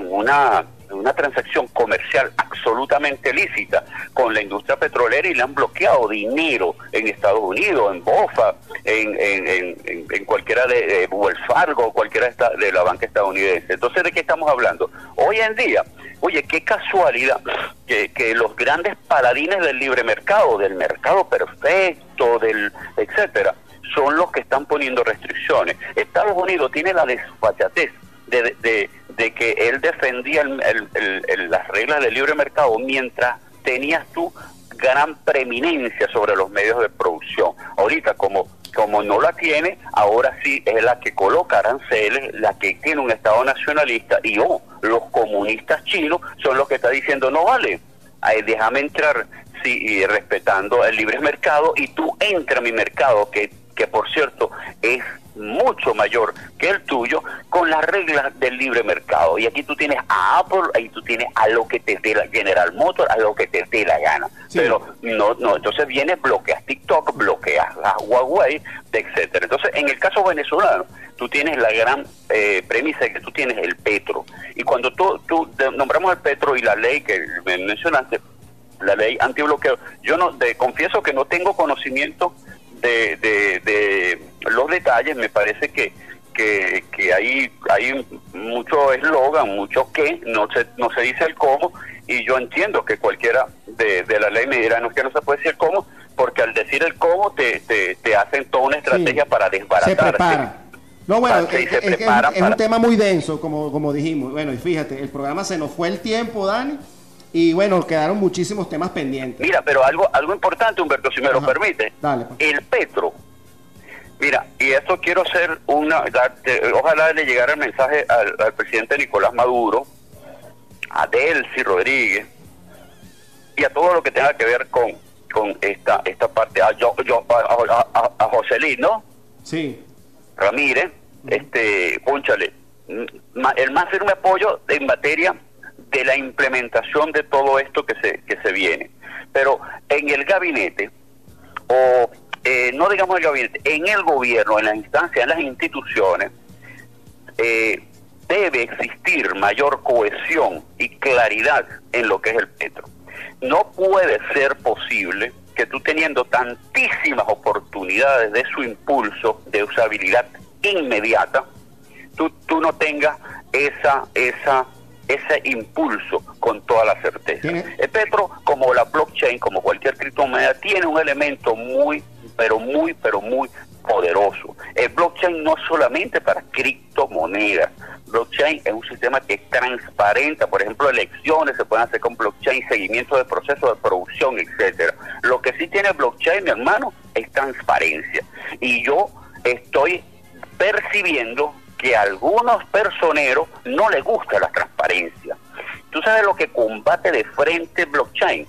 una, una, transacción comercial absolutamente lícita con la industria petrolera y le han bloqueado dinero en Estados Unidos, en BOFA, en, en, en, cualquiera de, Wells Fargo, cualquiera de la banca estadounidense. Entonces, ¿de qué estamos hablando? Hoy en día, oye, qué casualidad que, que los grandes paladines del libre mercado, del mercado perfecto, del etcétera, son los que están poniendo restricciones. Estados Unidos tiene la desfachatez de, de, que él defendía el- las reglas del libre mercado mientras tenías tú gran preeminencia sobre los medios de producción. Ahorita, como, como no la tiene, ahora sí es la que coloca aranceles, la que tiene un Estado nacionalista y oh, los comunistas chinos son los que están diciendo no vale, ay, déjame entrar sí, y respetando el libre mercado y tú entra a mi mercado que, que por cierto es mucho mayor que el tuyo con las reglas del libre mercado y aquí tú tienes a Apple ahí tú tienes a lo que te dé la General Motors a lo que te dé la gana Sí. pero no no entonces viene bloqueas TikTok bloqueas a Huawei etcétera entonces en el caso venezolano tú tienes la gran eh, premisa de que tú tienes el petro y cuando tú, tú nombramos el petro y la ley que me mencionaste la ley antibloqueo. Yo no de, confieso que no tengo conocimiento de, de, de los detalles. Me parece que que, que hay hay mucho eslogan, mucho qué, no se no se dice el cómo y yo entiendo que cualquiera de, de la ley me dirá no es que no se puede decir el cómo porque al decir el cómo te, te, te hacen toda una estrategia para se desbaratar. prepara. No, bueno, sí, es, se es- es- es un tema muy denso, como, como dijimos. Bueno, y fíjate, el programa se nos fue el tiempo, Dani, y bueno, quedaron muchísimos temas pendientes. Mira, pero algo algo importante, Humberto, si me lo permite. Dale, pues. El Petro. Mira, y esto quiero hacer una... darte- ojalá le llegara el mensaje al, al presidente Nicolás Maduro, a Delcy Rodríguez, y a todo lo que tenga que ver con, con esta esta parte, a, yo, yo, a, a, a- Joselín, ¿no? Sí, Ramírez, este, pónchale, el más firme apoyo en materia de la implementación de todo esto que se, que se viene. Pero en el gabinete, o eh, no digamos el gabinete, en el gobierno, en las instancias, en las instituciones, eh, debe existir mayor cohesión y claridad en lo que es el petro. No puede ser posible que tú teniendo tantísimas oportunidades de su impulso, de usabilidad inmediata, tú, tú no tengas esa, esa, ese impulso con toda la certeza. El Petro, como la blockchain, como cualquier criptomoneda, tiene un elemento muy, pero muy, pero muy poderoso. El blockchain no es solamente para criptomonedas. Blockchain es un sistema que es transparente. Por ejemplo, elecciones se pueden hacer con blockchain, seguimiento de procesos de producción, etcétera. Lo que sí tiene blockchain, mi hermano, es transparencia. Y yo estoy percibiendo que a algunos personeros no les gusta la transparencia. ¿Tú sabes lo que combate de frente blockchain?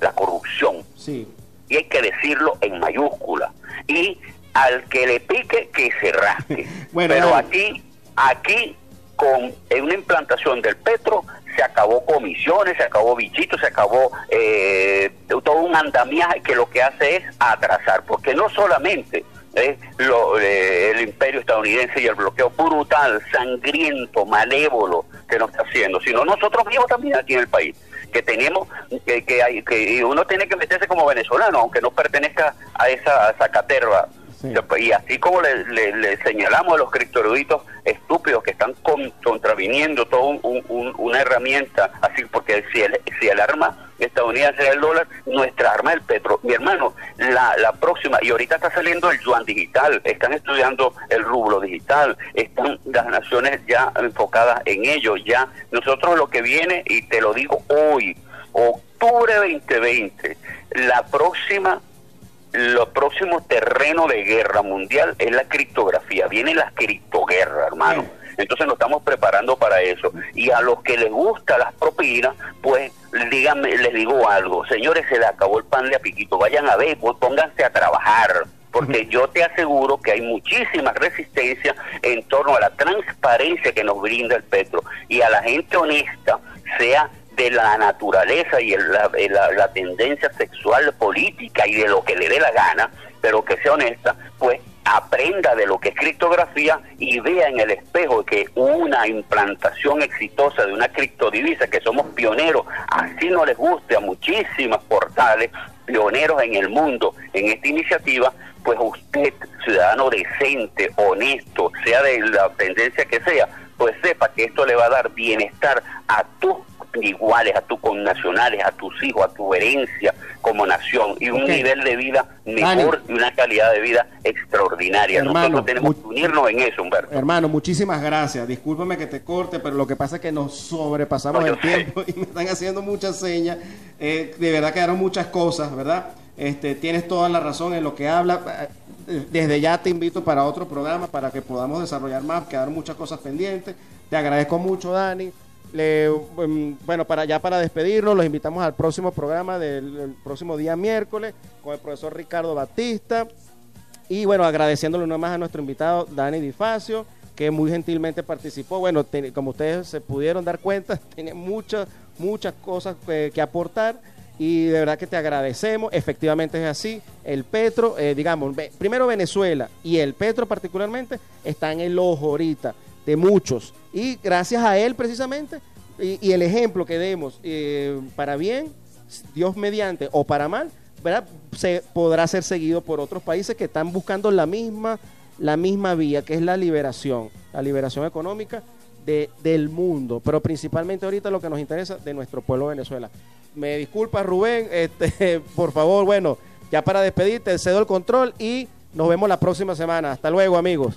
La corrupción. Sí. Y hay que decirlo en mayúscula. Y al que le pique, que se rasque. Bueno, Pero aquí, aquí, con en una implantación del petro, se acabó comisiones, se acabó bichitos, se acabó eh, todo un andamiaje que lo que hace es atrasar. Porque no solamente es lo- eh, el imperio estadounidense y el bloqueo brutal, sangriento, malévolo que nos está haciendo, sino nosotros mismos también aquí en el país que tenemos que, que hay que uno tiene que meterse como venezolano aunque no pertenezca a esa, a esa caterva Sí. y así como le, le- le señalamos a los criptoeruditos estúpidos que están con- contraviniendo toda un- un- un- una herramienta así porque si el, si el arma estadounidense es el dólar nuestra arma el petro mi hermano la, la próxima y ahorita está saliendo el yuan digital están estudiando el rublo digital están las naciones ya enfocadas en ello ya nosotros lo que viene y te lo digo hoy octubre 2020 la próxima lo próximo terreno de guerra mundial es la criptografía. Viene la criptoguerra, hermano. Entonces nos estamos preparando para eso. Y a los que les gusta las propinas, pues díganme, les digo algo. Señores, se le acabó el pan de a piquito. Vayan a ver, pues, pónganse a trabajar. Porque yo te aseguro que hay muchísima resistencia en torno a la transparencia que nos brinda el petro. Y a la gente honesta, sea de la naturaleza y el- la, la- la tendencia sexual política y de lo que le dé la gana, pero que sea honesta, pues aprenda de lo que es criptografía y vea en el espejo que una implantación exitosa de una criptodivisa, que somos pioneros, así no les guste a muchísimas portales, pioneros en el mundo en esta iniciativa, pues usted, ciudadano decente, honesto, sea de la tendencia que sea, pues sepa que esto le va a dar bienestar a tus iguales, a tus connacionales, a tus hijos, a tu herencia como nación y un nivel de vida mejor y una calidad de vida extraordinaria. Hermano, Nosotros tenemos que unirnos en eso, Humberto. Hermano, muchísimas gracias. Discúlpame que te corte, pero lo que pasa es que nos sobrepasamos No, el sé. tiempo y me están haciendo muchas señas. Eh, de verdad quedaron muchas cosas, ¿verdad? Este, tienes toda la razón en lo que habla. Eh, Desde ya te invito para otro programa para que podamos desarrollar más. Quedaron muchas cosas pendientes. Te agradezco mucho, Dani. Em, bueno, para ya para despedirnos, los invitamos al próximo programa del el próximo día miércoles con el profesor Ricardo Batista. Y bueno, agradeciéndole una más a nuestro invitado Dani Difacio, que muy gentilmente participó. Bueno, como ustedes se pudieron dar cuenta, tiene muchas, muchas cosas que, que aportar y de verdad que te agradecemos. Efectivamente es así. El Petro, eh, digamos, primero Venezuela y el Petro particularmente está en el ojo ahorita de muchos. Y gracias a él precisamente y, el ejemplo que demos eh, para bien, Dios mediante o para mal, se podrá ser seguido por otros países que están buscando la misma, la misma vía, que es la liberación, la liberación económica de, del mundo, pero principalmente ahorita lo que nos interesa de nuestro pueblo Venezuela. Me disculpa Rubén, este, por favor, bueno, ya para despedirte, cedo el control y nos vemos la próxima semana. Hasta luego, amigos.